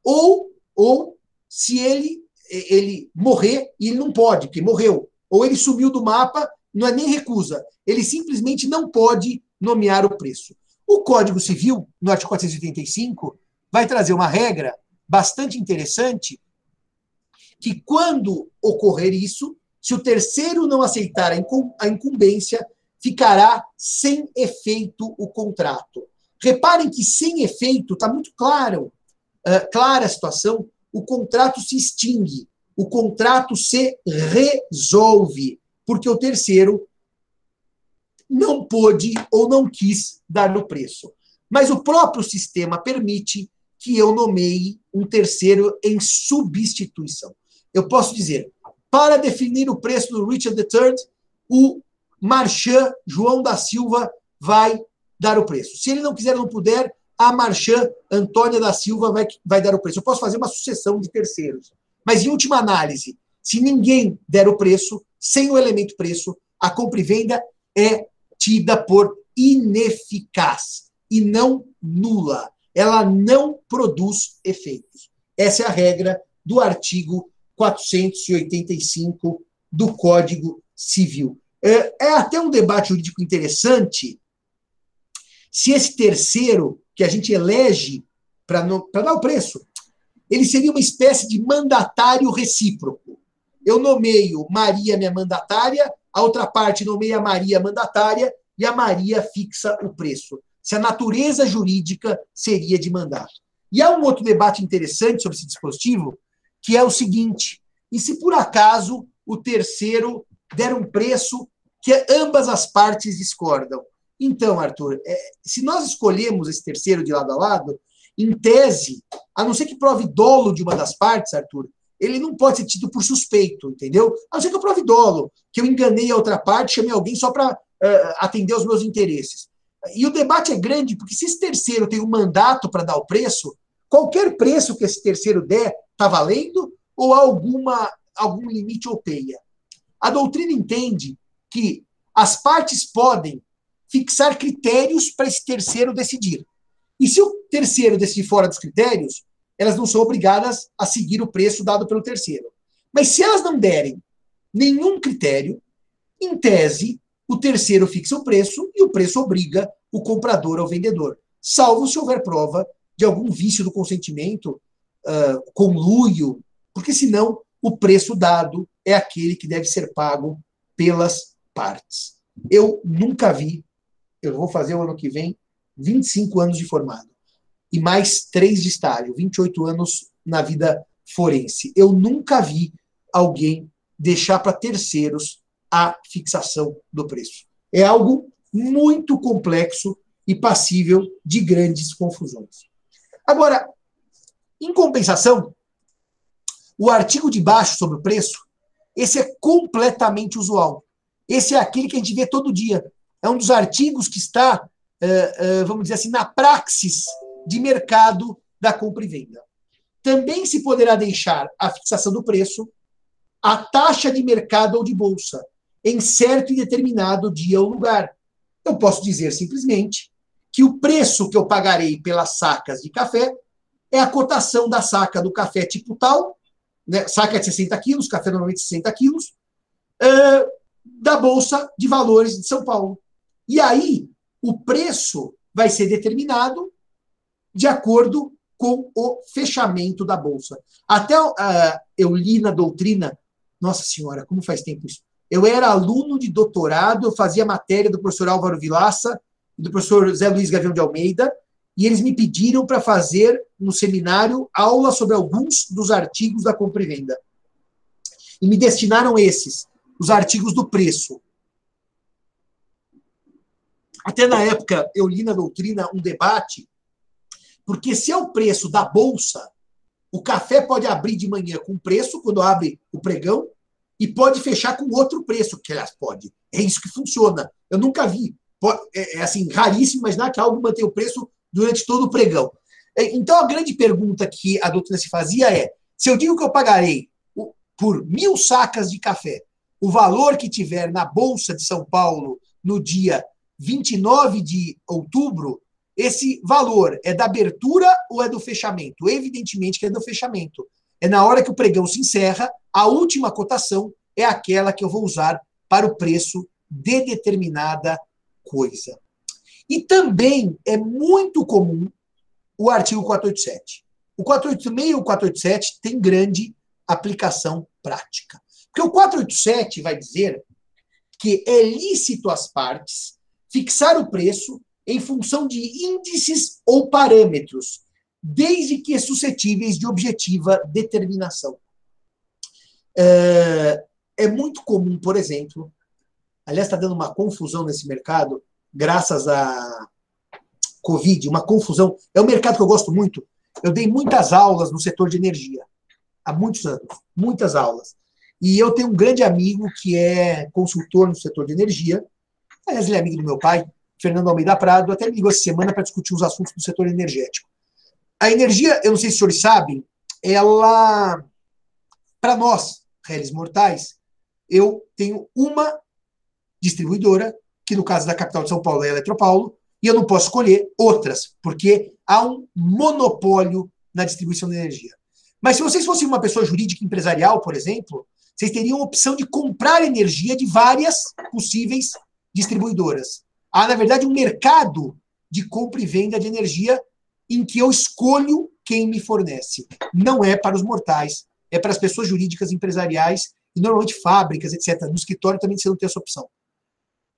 Ou, ou se ele, ele morrer e ele não pode, porque morreu, ou ele sumiu do mapa, não é nem recusa, ele simplesmente não pode nomear o preço. O Código Civil, no artigo 485, vai trazer uma regra bastante interessante que quando ocorrer isso, se o terceiro não aceitar a incumbência, ficará sem efeito o contrato. Reparem que sem efeito está muito claro, uh, clara a situação, o contrato se extingue, o contrato se resolve, porque o terceiro não pôde ou não quis dar o preço. Mas o próprio sistema permite que eu nomeie um terceiro em substituição eu posso dizer, para definir o preço do Richard III, o Marchand João da Silva vai dar o preço. Se ele não quiser, não puder, a Marchand Antônia da Silva vai, vai dar o preço. Eu posso fazer uma sucessão de terceiros. Mas, em última análise, se ninguém der o preço, sem o elemento preço, a compra e venda é tida por ineficaz e não nula. Ela não produz efeitos. Essa é a regra do artigo 485 do Código Civil. É, é até um debate jurídico interessante se esse terceiro que a gente elege para dar o preço, ele seria uma espécie de mandatário recíproco. Eu nomeio Maria minha mandatária, a outra parte nomeia Maria mandatária e a Maria fixa o preço. Se a natureza jurídica seria de mandato. E há um outro debate interessante sobre esse dispositivo, que é o seguinte: e se por acaso o terceiro der um preço que ambas as partes discordam. Então, Arthur, é, se nós escolhemos esse terceiro de lado a lado, em tese, a não ser que prove dolo de uma das partes, Arthur, ele não pode ser tido por suspeito, entendeu? A não ser que eu prove dolo, que eu enganei a outra parte, chamei alguém só para uh, é, atender aos meus interesses. E o debate é grande, porque se esse terceiro tem um mandato para dar o preço, qualquer preço que esse terceiro der está valendo ou alguma, algum limite ou peia? A doutrina entende que as partes podem fixar critérios para esse terceiro decidir. E se o terceiro decidir fora dos critérios, elas não são obrigadas a seguir o preço dado pelo terceiro. Mas se elas não derem nenhum critério, em tese, o terceiro fixa o preço e o preço obriga o comprador ao vendedor, salvo se houver prova de algum vício do consentimento, uh, conluio, porque senão o preço dado é aquele que deve ser pago pelas partes. Eu nunca vi, eu vou fazer o ano que vem 25 anos de formado e mais três de estágio, 28 anos na vida forense. Eu nunca vi alguém deixar para terceiros a fixação do preço. É algo muito complexo e passível de grandes confusões. Agora, em compensação, o artigo de baixo sobre o preço, esse é completamente usual. Esse é aquele que a gente vê todo dia. É um dos artigos que está, eh, eh, vamos dizer assim, na praxis de mercado da compra e venda. Também se poderá deixar a fixação do preço a taxa de mercado ou de bolsa, em certo e determinado dia ou lugar. Eu posso dizer simplesmente que o preço que eu pagarei pelas sacas de café é a cotação da saca do café tipo tal, né, saca de 60 quilos, café normalmente 60 quilos, uh, da Bolsa de Valores de São Paulo. E aí, o preço vai ser determinado de acordo com o fechamento da Bolsa. Até uh, eu li na doutrina, nossa senhora, como faz tempo isso, eu era aluno de doutorado, eu fazia matéria do professor Álvaro Vilaça do professor Zé Luiz Gavião de Almeida, e eles me pediram para fazer no seminário aula sobre alguns dos artigos da compra e venda. E me destinaram esses, os artigos do preço. Até na época eu li na doutrina um debate, porque se é o preço da bolsa, o café pode abrir de manhã com preço, quando abre o pregão, e pode fechar com outro preço, que aliás pode. É isso que funciona. Eu nunca vi. É, é assim, raríssimo imaginar que algo mantém o preço durante todo o pregão. É, então a grande pergunta que a doutrina se fazia é: se eu digo que eu pagarei por mil sacas de café o valor que tiver na Bolsa de São Paulo no dia 29 de outubro, esse valor é da abertura ou é do fechamento? Evidentemente que é do fechamento. É na hora que o pregão se encerra, a última cotação é aquela que eu vou usar para o preço de determinada coisa. E também é muito comum o artigo 487. O 486 e o 487 têm grande aplicação prática. Porque o 487 vai dizer que é lícito às partes fixar o preço em função de índices ou parâmetros desde que suscetíveis de objetiva determinação. É, é muito comum, por exemplo, aliás, está dando uma confusão nesse mercado, graças à Covid, uma confusão. É um mercado que eu gosto muito. Eu dei muitas aulas no setor de energia, há muitos anos, muitas aulas. E eu tenho um grande amigo que é consultor no setor de energia, aliás, ele é amigo do meu pai, Fernando Almeida Prado, até me ligou essa semana para discutir os assuntos do setor energético. A energia, eu não sei se os senhores sabem, ela, para nós, réis mortais, eu tenho uma distribuidora, que no caso da capital de São Paulo é a Eletropaulo, e eu não posso escolher outras, porque há um monopólio na distribuição de energia. Mas se vocês fossem uma pessoa jurídica empresarial, por exemplo, vocês teriam a opção de comprar energia de várias possíveis distribuidoras. Há, na verdade, um mercado de compra e venda de energia em que eu escolho quem me fornece. Não é para os mortais, é para as pessoas jurídicas empresariais e normalmente fábricas, etc. No escritório também você não tem essa opção.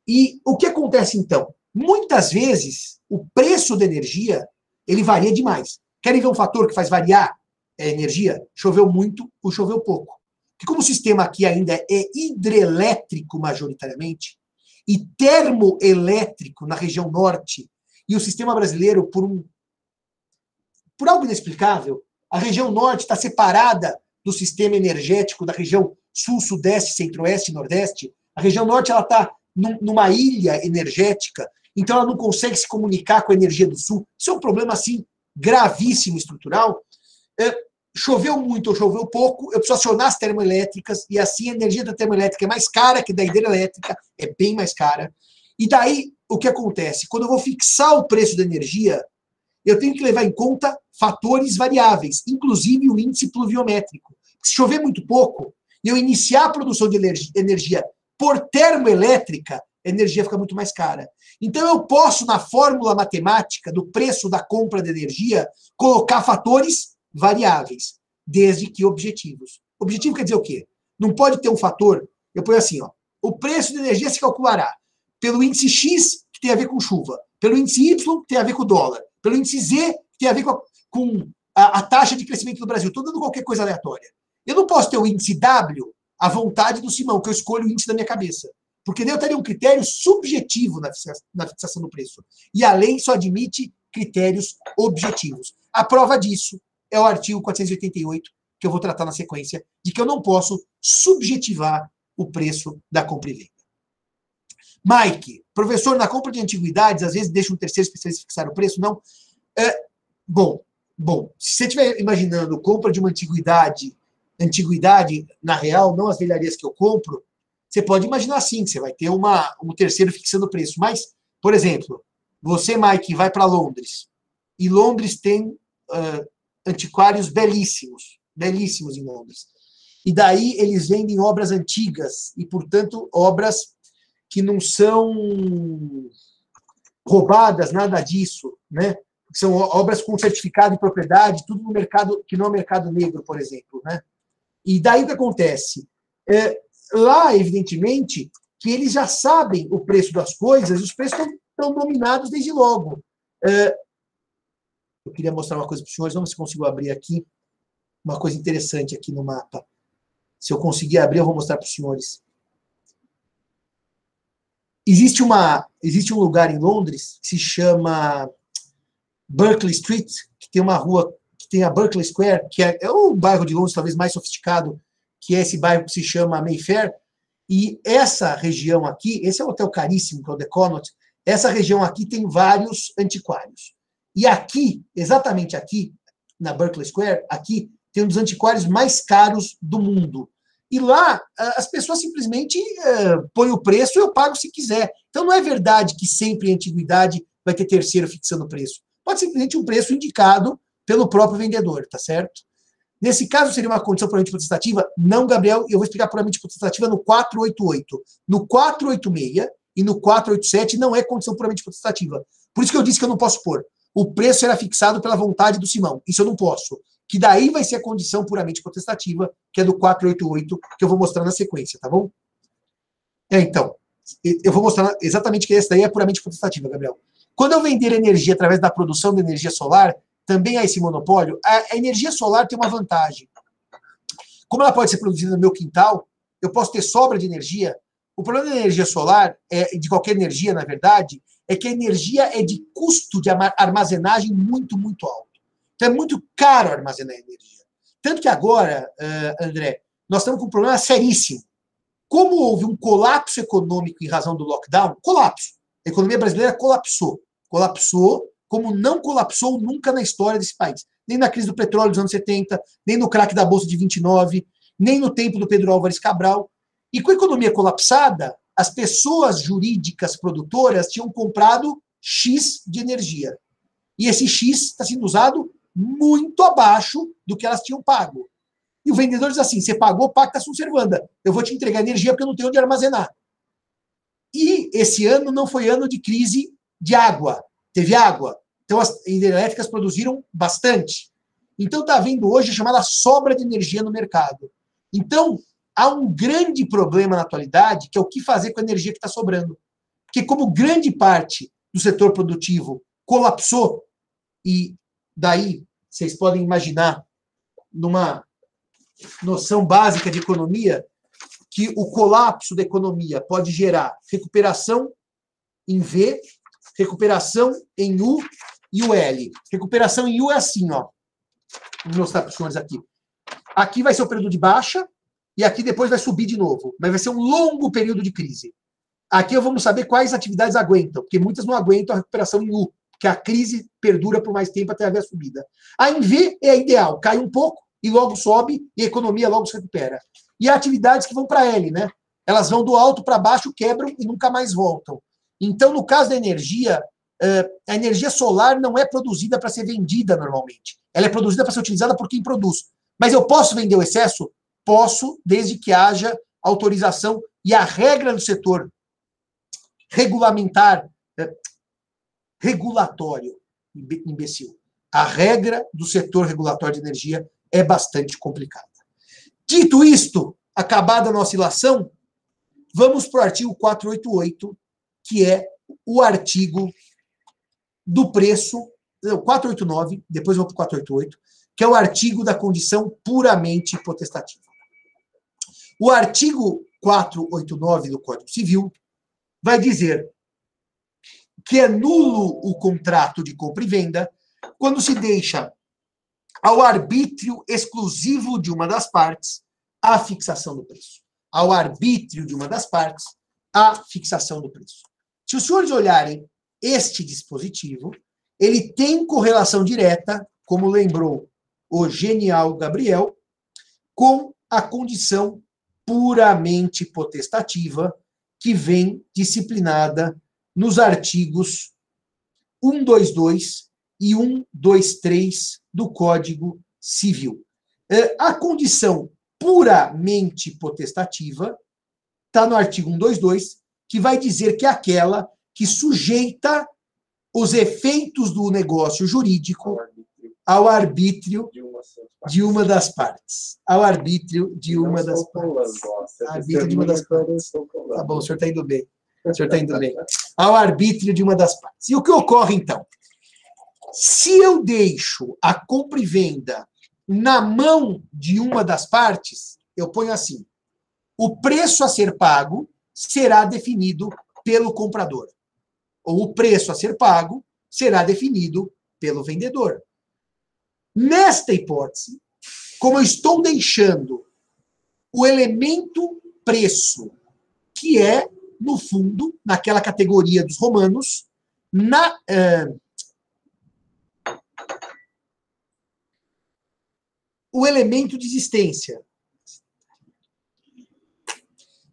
E o que acontece então? Muitas vezes o preço da energia ele varia demais. Querem ver um fator que faz variar a energia? Choveu muito ou choveu pouco. Porque como o sistema aqui ainda é hidrelétrico majoritariamente, e termoelétrico na região norte, e o sistema brasileiro, por um por algo inexplicável, a região norte está separada do sistema energético da região sul, sudeste, centro-oeste nordeste. A região norte ela está numa ilha energética, então ela não consegue se comunicar com a energia do sul. Isso é um problema assim gravíssimo estrutural. É, choveu muito ou choveu pouco, eu preciso acionar as termoelétricas e assim a energia da termoelétrica é mais cara que da hidrelétrica, é bem mais cara. E daí o que acontece? Quando eu vou fixar o preço da energia, eu tenho que levar em conta fatores variáveis, inclusive o índice pluviométrico. Se chover muito pouco e eu iniciar a produção de energia por termoelétrica, a energia fica muito mais cara. Então eu posso, na fórmula matemática do preço da compra de energia, colocar fatores variáveis, desde que objetivos. Objetivo quer dizer o quê? Não pode ter um fator, eu ponho assim, ó, o preço de energia se calculará pelo índice X, que tem a ver com chuva, pelo índice Y, que tem a ver com dólar, pelo índice Z, que tem a ver com a, com a, a taxa de crescimento do Brasil. Estou dando qualquer coisa aleatória. Eu não posso ter o índice W à vontade do Simão, que eu escolho o índice da minha cabeça. Porque daí eu teria um critério subjetivo na fixação do preço. E a lei só admite critérios objetivos. A prova disso é o artigo 488, que eu vou tratar na sequência, de que eu não posso subjetivar o preço da compra e venda. Mike, professor, na compra de antiguidades, às vezes deixa um terceiro especialista fixar o preço? Não. É, bom, bom, se você estiver imaginando compra de uma antiguidade, antiguidade na real, não as velharias que eu compro, você pode imaginar assim, você vai ter uma, um terceiro fixando o preço. Mas, por exemplo, você, Mike, vai para Londres, e Londres tem uh, antiquários belíssimos, belíssimos em Londres. E daí eles vendem obras antigas, e, portanto, obras que não são roubadas, nada disso, né? São obras com certificado de propriedade, tudo no mercado que não é mercado negro, por exemplo, né? E daí o que acontece? É, lá, evidentemente, que eles já sabem o preço das coisas, os preços estão, dominados desde logo. É, eu queria mostrar uma coisa para os senhores, vamos se consigo abrir aqui uma coisa interessante aqui no mapa. Se eu conseguir abrir, eu vou mostrar para os senhores. Existe, uma, existe um lugar em Londres que se chama Berkeley Street, que tem uma rua que tem a Berkeley Square, que é, é o bairro de Londres talvez mais sofisticado, que é esse bairro que se chama Mayfair. E essa região aqui, esse é um hotel caríssimo, que é o The Connaught, essa região aqui tem vários antiquários. E aqui, exatamente aqui, na Berkeley Square, aqui, tem um dos antiquários mais caros do mundo. E lá, as pessoas simplesmente uh, põem o preço e eu pago se quiser. Então, não é verdade que sempre em antiguidade vai ter terceiro fixando o preço. Pode simplesmente um preço indicado pelo próprio vendedor, tá certo? Nesse caso, seria uma condição puramente potestativa? Não, Gabriel, eu vou explicar puramente potestativa no 488. No 486 e no 487 não é condição puramente potestativa. Por isso que eu disse que eu não posso pôr o preço será fixado pela vontade do Simão. Isso eu não posso. Que daí vai ser a condição puramente potestativa, que é do 488, que eu vou mostrar na sequência, tá bom? É, então, eu vou mostrar exatamente que essa daí é puramente potestativa, Gabriel. Quando eu vender energia através da produção de energia solar, também há esse monopólio. A, a energia solar tem uma vantagem. Como ela pode ser produzida no meu quintal, eu posso ter sobra de energia. O problema da energia solar, é, de qualquer energia, na verdade, é que a energia é de custo de armazenagem muito, muito alto. Então é muito caro armazenar energia. Tanto que agora, uh, André, nós estamos com um problema seríssimo. Como houve um colapso econômico em razão do lockdown, colapso. A economia brasileira colapsou. Colapsou como não colapsou nunca na história desse país. Nem na crise do petróleo dos anos 70, nem no craque da Bolsa de 29, nem no tempo do Pedro Álvares Cabral. E com a economia colapsada, as pessoas jurídicas produtoras tinham comprado X de energia. E esse X está sendo usado muito abaixo do que elas tinham pago. E o vendedor diz assim: você pagou, pacta sunt servanda. Eu vou te entregar energia porque eu não tenho onde armazenar. E esse ano não foi ano de crise de água. Teve água. Então as hidrelétricas produziram bastante. Então está havendo hoje a chamada sobra de energia no mercado. Então, há um grande problema na atualidade, que é o que fazer com a energia que está sobrando. Porque como grande parte do setor produtivo colapsou, e daí vocês podem imaginar, numa noção básica de economia, que o colapso da economia pode gerar recuperação em V, recuperação em U e o L. Recuperação em U é assim, ó. Vou mostrar para os senhores aqui. Aqui vai ser o período de baixa e aqui depois vai subir de novo. Mas vai ser um longo período de crise. Aqui vamos saber quais atividades aguentam, porque muitas não aguentam a recuperação em U, que a crise perdura por mais tempo até haver a subida. A em V é ideal, cai um pouco e logo sobe e a economia logo se recupera. E há atividades que vão para L, né? Elas vão do alto para baixo, quebram e nunca mais voltam. Então, no caso da energia, eh, a energia solar não é produzida para ser vendida normalmente. Ela é produzida para ser utilizada por quem produz. Mas eu posso vender o excesso? Posso, desde que haja autorização e a regra do setor regulamentar, eh, regulatório, imbecil. A regra do setor regulatório de energia é bastante complicada. Dito isto, acabada a nossa ilação, vamos para o artigo 488, que é o artigo do preço, 489, depois vou para o 488, que é o artigo da condição puramente potestativa. O artigo 489 do Código Civil vai dizer que é nulo o contrato de compra e venda quando se deixa ao arbítrio exclusivo de uma das partes a fixação do preço. Ao arbítrio de uma das partes a fixação do preço. Se os senhores olharem este dispositivo, ele tem correlação direta, como lembrou o genial Gabriel, com a condição puramente potestativa que vem disciplinada nos artigos 122 e 123 do Código Civil. É, a condição puramente potestativa está no artigo 122, que vai dizer que é aquela que sujeita os efeitos do negócio jurídico ao arbítrio de uma das partes. Ao arbítrio de uma das partes. Arbítrio de uma das partes. Tá bom, o senhor está indo bem. O senhor está indo bem. Ao arbítrio de uma das partes. E o que ocorre, então? Se eu deixo a compra e venda na mão de uma das partes, eu ponho assim: o preço a ser pago será definido pelo comprador ou o preço a ser pago será definido pelo vendedor. Nesta hipótese, como eu estou deixando o elemento preço, que é, no fundo, naquela categoria dos romanos, na. Uh, o elemento de existência.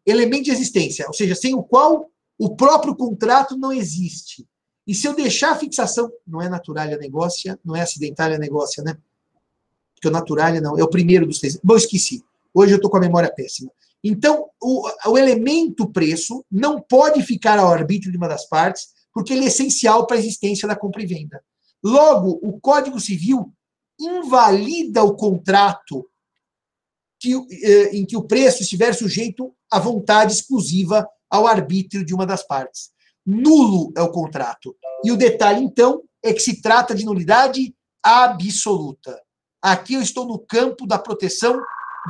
Elemento de existência, ou seja, sem o qual o próprio contrato não existe. E se eu deixar a fixação, não é naturalia negócia, não é acidentária negócia, né? Porque o naturalia não, é o primeiro dos três. Bom, esqueci. Hoje eu estou com a memória péssima. Então, o, o elemento preço não pode ficar ao arbítrio de uma das partes, porque ele é essencial para a existência da compra e venda. Logo, o Código Civil invalida o contrato que, eh, em que o preço estiver sujeito à vontade exclusiva ao arbítrio de uma das partes. Nulo é o contrato. E o detalhe, então, é que se trata de nulidade absoluta. Aqui eu estou no campo da proteção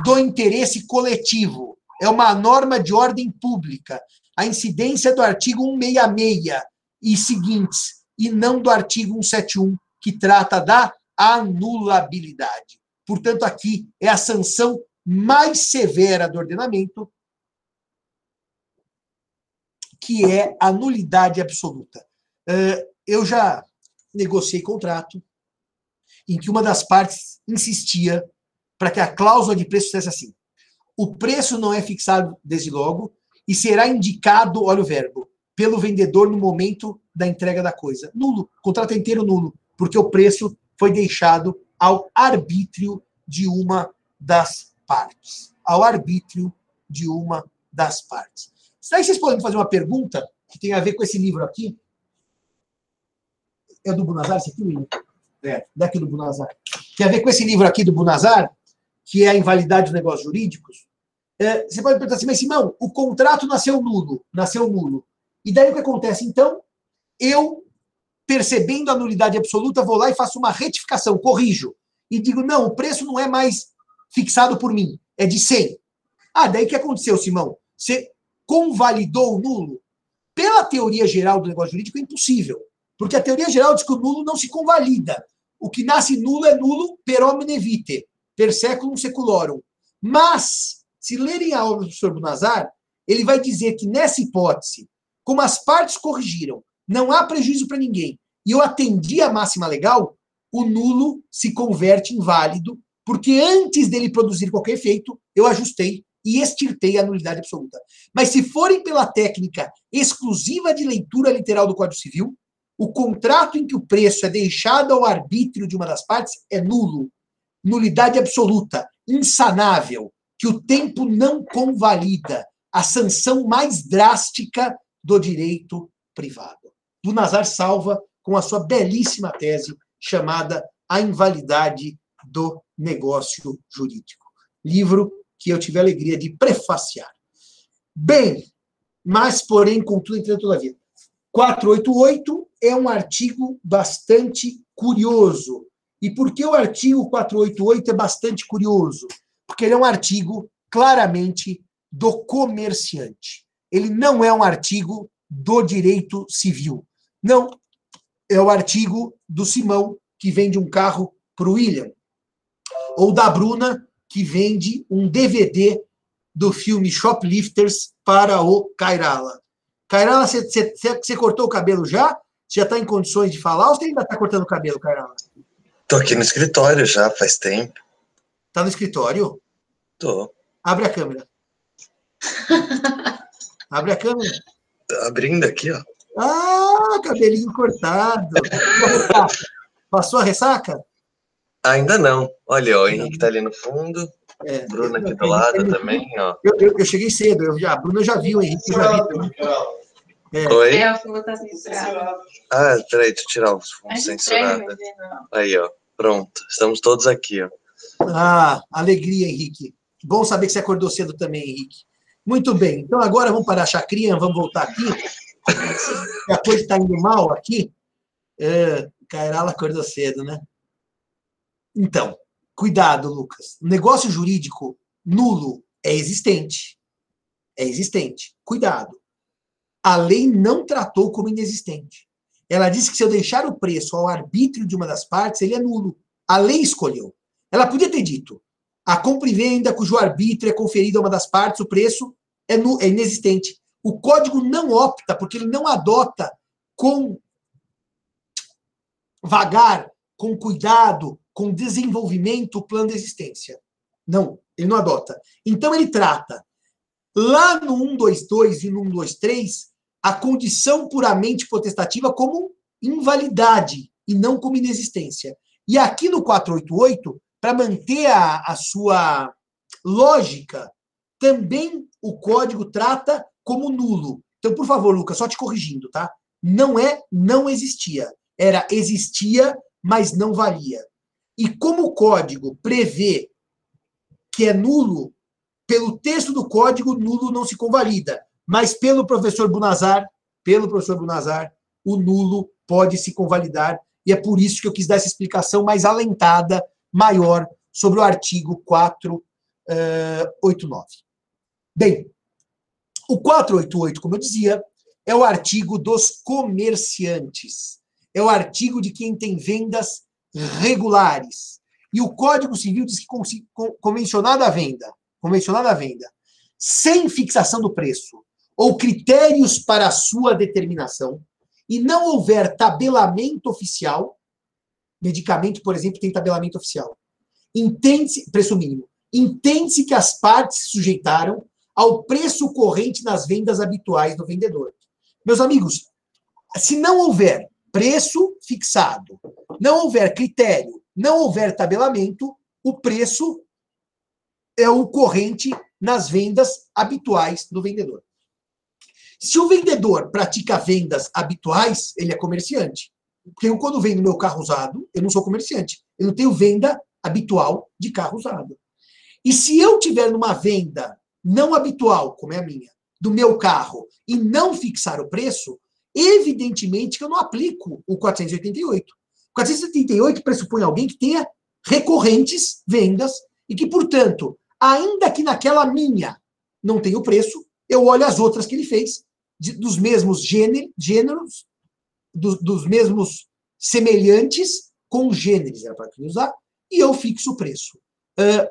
do interesse coletivo. É uma norma de ordem pública. A incidência do artigo 166 e seguintes, e não do artigo 171, que trata da anulabilidade. Portanto, aqui é a sanção mais severa do ordenamento que é a nulidade absoluta. Eu já negociei contrato em que uma das partes insistia para que a cláusula de preço fosse assim. O preço não é fixado desde logo e será indicado, olha o verbo, pelo vendedor no momento da entrega da coisa. Nulo, contrato inteiro nulo, porque o preço foi deixado ao arbítrio de uma das partes. Ao arbítrio de uma das partes. Aí vocês podem fazer uma pergunta que tem a ver com esse livro aqui. É do Bunazar esse aqui, William? É, daqui do Bunazar. Tem a ver com esse livro aqui do Bunazar, que é a invalidade dos negócios jurídicos. É, você pode perguntar assim, mas Simão, o contrato nasceu nulo, nasceu nulo. E daí o que acontece? Então, eu, percebendo a nulidade absoluta, vou lá e faço uma retificação, corrijo. E digo, não, o preço não é mais fixado por mim, é de 100. Ah, daí o que aconteceu, Simão? Você convalidou o nulo? Pela teoria geral do negócio jurídico, é impossível. Porque a teoria geral diz que o nulo não se convalida. O que nasce nulo é nulo per omne vitae, per seculum seculorum. Mas, se lerem a obra do professor Bunazar, ele vai dizer que nessa hipótese, como as partes corrigiram, não há prejuízo para ninguém, e eu atendi a máxima legal, o nulo se converte em válido, porque antes dele produzir qualquer efeito, eu ajustei e extirpei a nulidade absoluta. Mas se forem pela técnica exclusiva de leitura literal do Código Civil, o contrato em que o preço é deixado ao arbítrio de uma das partes é nulo. Nulidade absoluta, insanável, que o tempo não convalida. A sanção mais drástica do direito privado. Do Nazar salva com a sua belíssima tese chamada A Invalidade do Negócio Jurídico. Livro que eu tive a alegria de prefaciar. Bem, mas, porém, contudo, entretanto, todavia. 488 é um artigo bastante curioso. E por que o artigo 488 é bastante curioso? Porque ele é um artigo claramente do comerciante. Ele não é um artigo do direito civil. Não, é o artigo do Simão, que vende um carro para o William. Ou da Bruna, que vende um DVD do filme Shoplifters para o Kairala. Kairala, você, cortou o cabelo já? Você já está em condições de falar ou você ainda está cortando o cabelo, Kairala? Tô aqui no escritório já, faz tempo. Tá no escritório? Tô. Abre a câmera. Abre a câmera. Tô abrindo aqui, ó. Ah, cabelinho cortado. Passou a ressaca? Ainda não. Olha, ó, o Henrique tá ali no fundo. É, Bruna aqui do lado eu, também, ó. Eu, eu, eu, cheguei cedo, eu já, a Bruna já viu, o Henrique já viu. É. Oi? É, tá censurado. Ah, peraí, deixa eu tirar o fundo censurado. Aí, ó. Pronto, estamos todos aqui, ó. Ah, alegria, Henrique. Bom saber que você acordou cedo também, Henrique. Muito bem, então agora vamos para a chacrinha, vamos voltar aqui. a coisa está indo mal aqui. É, Cairala acordou cedo, né? Então, cuidado, Lucas. Negócio jurídico nulo é existente. É existente. Cuidado. A lei não tratou como inexistente. Ela disse que se eu deixar o preço ao arbítrio de uma das partes, ele é nulo. A lei escolheu. Ela podia ter dito: a compra e venda cujo arbítrio é conferido a uma das partes, o preço é, é inexistente. O código não opta, porque ele não adota com vagar, com cuidado, com desenvolvimento o plano de existência. Não, ele não adota. Então ele trata lá no 122 e no 123 a condição puramente potestativa como invalidade e não como inexistência. E aqui no 488, para manter a, a sua lógica, também o código trata como nulo. Então, por favor, Lucas, só te corrigindo, tá? Não é não existia. Era existia, mas não valia. E como o código prevê que é nulo, pelo texto do código, nulo não se convalida. Mas pelo professor Bunazar, pelo professor Bunazar, o nulo pode se convalidar. E é por isso que eu quis dar essa explicação mais alentada, maior, sobre o artigo 489. Uh, Bem, o 488, como eu dizia, é o artigo dos comerciantes. É o artigo de quem tem vendas regulares. E o Código Civil diz que convencionada a venda, convencionada a venda, sem fixação do preço ou critérios para sua determinação, e não houver tabelamento oficial, medicamento, por exemplo, tem tabelamento oficial. Entende-se, preço mínimo. Entende-se que as partes se sujeitaram ao preço corrente nas vendas habituais do vendedor. Meus amigos, se não houver preço fixado, não houver critério, não houver tabelamento, o preço é o corrente nas vendas habituais do vendedor. Se o vendedor pratica vendas habituais, ele é comerciante. Porque eu, quando vendo meu carro usado, eu não sou comerciante. Eu não tenho venda habitual de carro usado. E se eu tiver numa venda não habitual, como é a minha, do meu carro, e não fixar o preço, evidentemente que eu não aplico o 488. O 488 pressupõe alguém que tenha recorrentes vendas e que, portanto, ainda que naquela minha não tem o preço, eu olho as outras que ele fez, de, dos mesmos gênero, gêneros, do, dos mesmos semelhantes, congêneres, era para usar, e eu fixo o preço. Uh,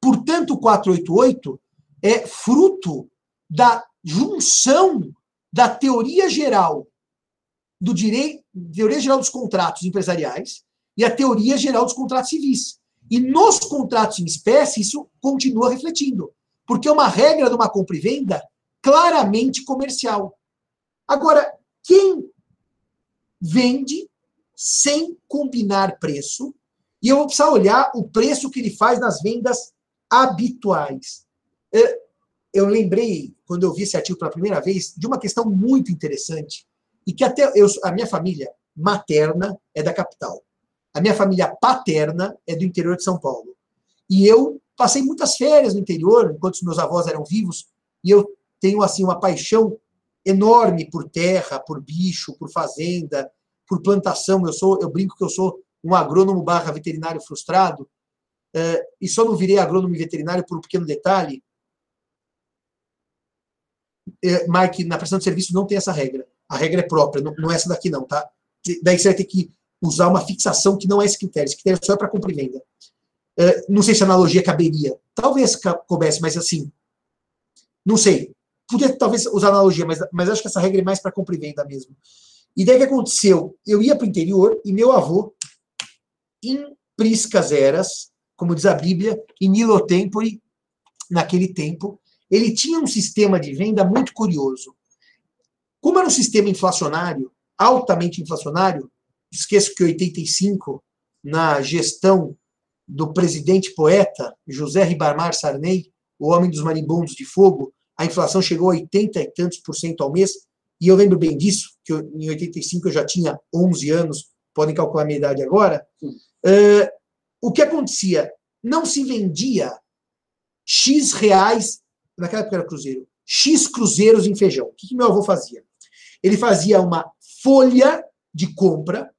portanto, o 488 é fruto da junção da teoria geral do direito, teoria geral dos contratos empresariais e a teoria geral dos contratos civis. E nos contratos em espécie, isso continua refletindo, porque é uma regra de uma compra e venda claramente comercial. Agora, quem vende sem combinar preço, e eu vou precisar olhar o preço que ele faz nas vendas habituais. É, eu lembrei, quando eu vi esse artigo pela primeira vez, de uma questão muito interessante, e que até eu, a minha família materna é da capital. A minha família paterna é do interior de São Paulo. E eu passei muitas férias no interior, enquanto os meus avós eram vivos, e eu tenho assim uma paixão enorme por terra, por bicho, por fazenda, por plantação. Eu sou, eu brinco que eu sou um agrônomo barra veterinário frustrado, é, e só não virei agrônomo e veterinário por um pequeno detalhe. É, Mike, na prestação de serviço não tem essa regra. A regra é própria, não, não é essa daqui não, tá? Daí você vai ter que usar uma fixação que não é esse critério. Esse critério só é para compra venda. É, não sei se a analogia caberia. Talvez coubesse, mas assim, não sei. Podia talvez usar analogia, mas, mas acho que essa regra é mais para compra e venda mesmo. E daí o que aconteceu? Eu ia para o interior e meu avô, em priscas eras, como diz a Bíblia, em Nilo Tempore, naquele tempo, ele tinha um sistema de venda muito curioso. Como era um sistema inflacionário, altamente inflacionário, esqueço que em 85, na gestão do presidente poeta José Ribamar Sarney, o homem dos marimbondos de fogo, a inflação chegou a 80 e tantos por cento ao mês, e eu lembro bem disso, que eu, em 85 eu já tinha 11 anos, podem calcular a minha idade agora. Uh, o que acontecia? Não se vendia X reais, naquela época era cruzeiro, X cruzeiros em feijão. O que, que meu avô fazia? Ele fazia uma folha de compra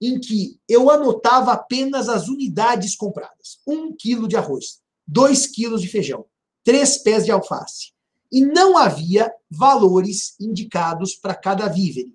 em que eu anotava apenas as unidades compradas. Um quilo de arroz, dois quilos de feijão, três pés de alface. E não havia valores indicados para cada vívere.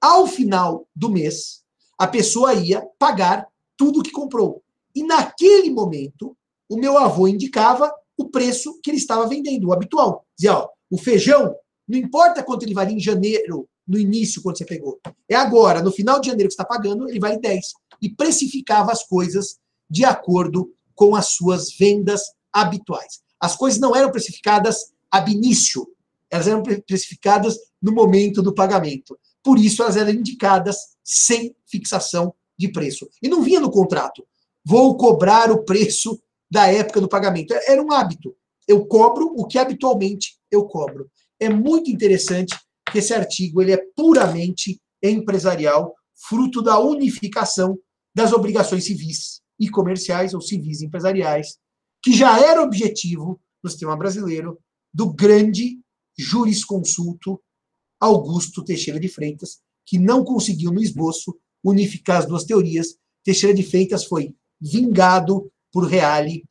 Ao final do mês, a pessoa ia pagar tudo que comprou. E naquele momento, o meu avô indicava o preço que ele estava vendendo, o habitual. Dizia, ó, o feijão, não importa quanto ele valia em janeiro no início, quando você pegou. É agora, no final de janeiro que você está pagando, ele vale 10. E precificava as coisas de acordo com as suas vendas habituais. As coisas não eram precificadas ab início, elas eram precificadas no momento do pagamento. Por isso, elas eram indicadas sem fixação de preço. E não vinha no contrato. Vou cobrar o preço da época do pagamento. Era um hábito. Eu cobro o que habitualmente eu cobro. É muito interessante que esse artigo ele é puramente empresarial, fruto da unificação das obrigações civis e comerciais, ou civis e empresariais, que já era objetivo no sistema brasileiro do grande jurisconsulto Augusto Teixeira de Freitas, que não conseguiu no esboço unificar as duas teorias. Teixeira de Freitas foi vingado por Reale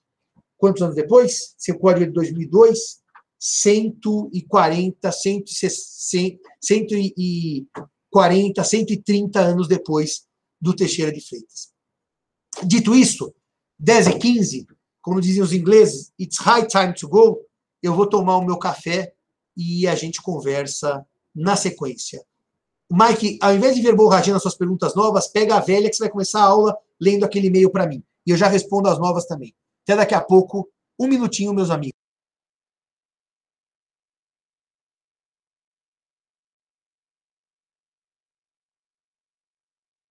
quantos anos depois? Seu código é de 2002, 140, 160, 140, 130 anos depois do Teixeira de Freitas. Dito isso, 10 e 15, como diziam os ingleses, it's high time to go, eu vou tomar o meu café e a gente conversa na sequência. Mike, ao invés de verborragiando as suas perguntas novas, pega a velha que você vai começar a aula lendo aquele e-mail para mim. E eu já respondo as novas também. Até daqui a pouco, um minutinho, meus amigos.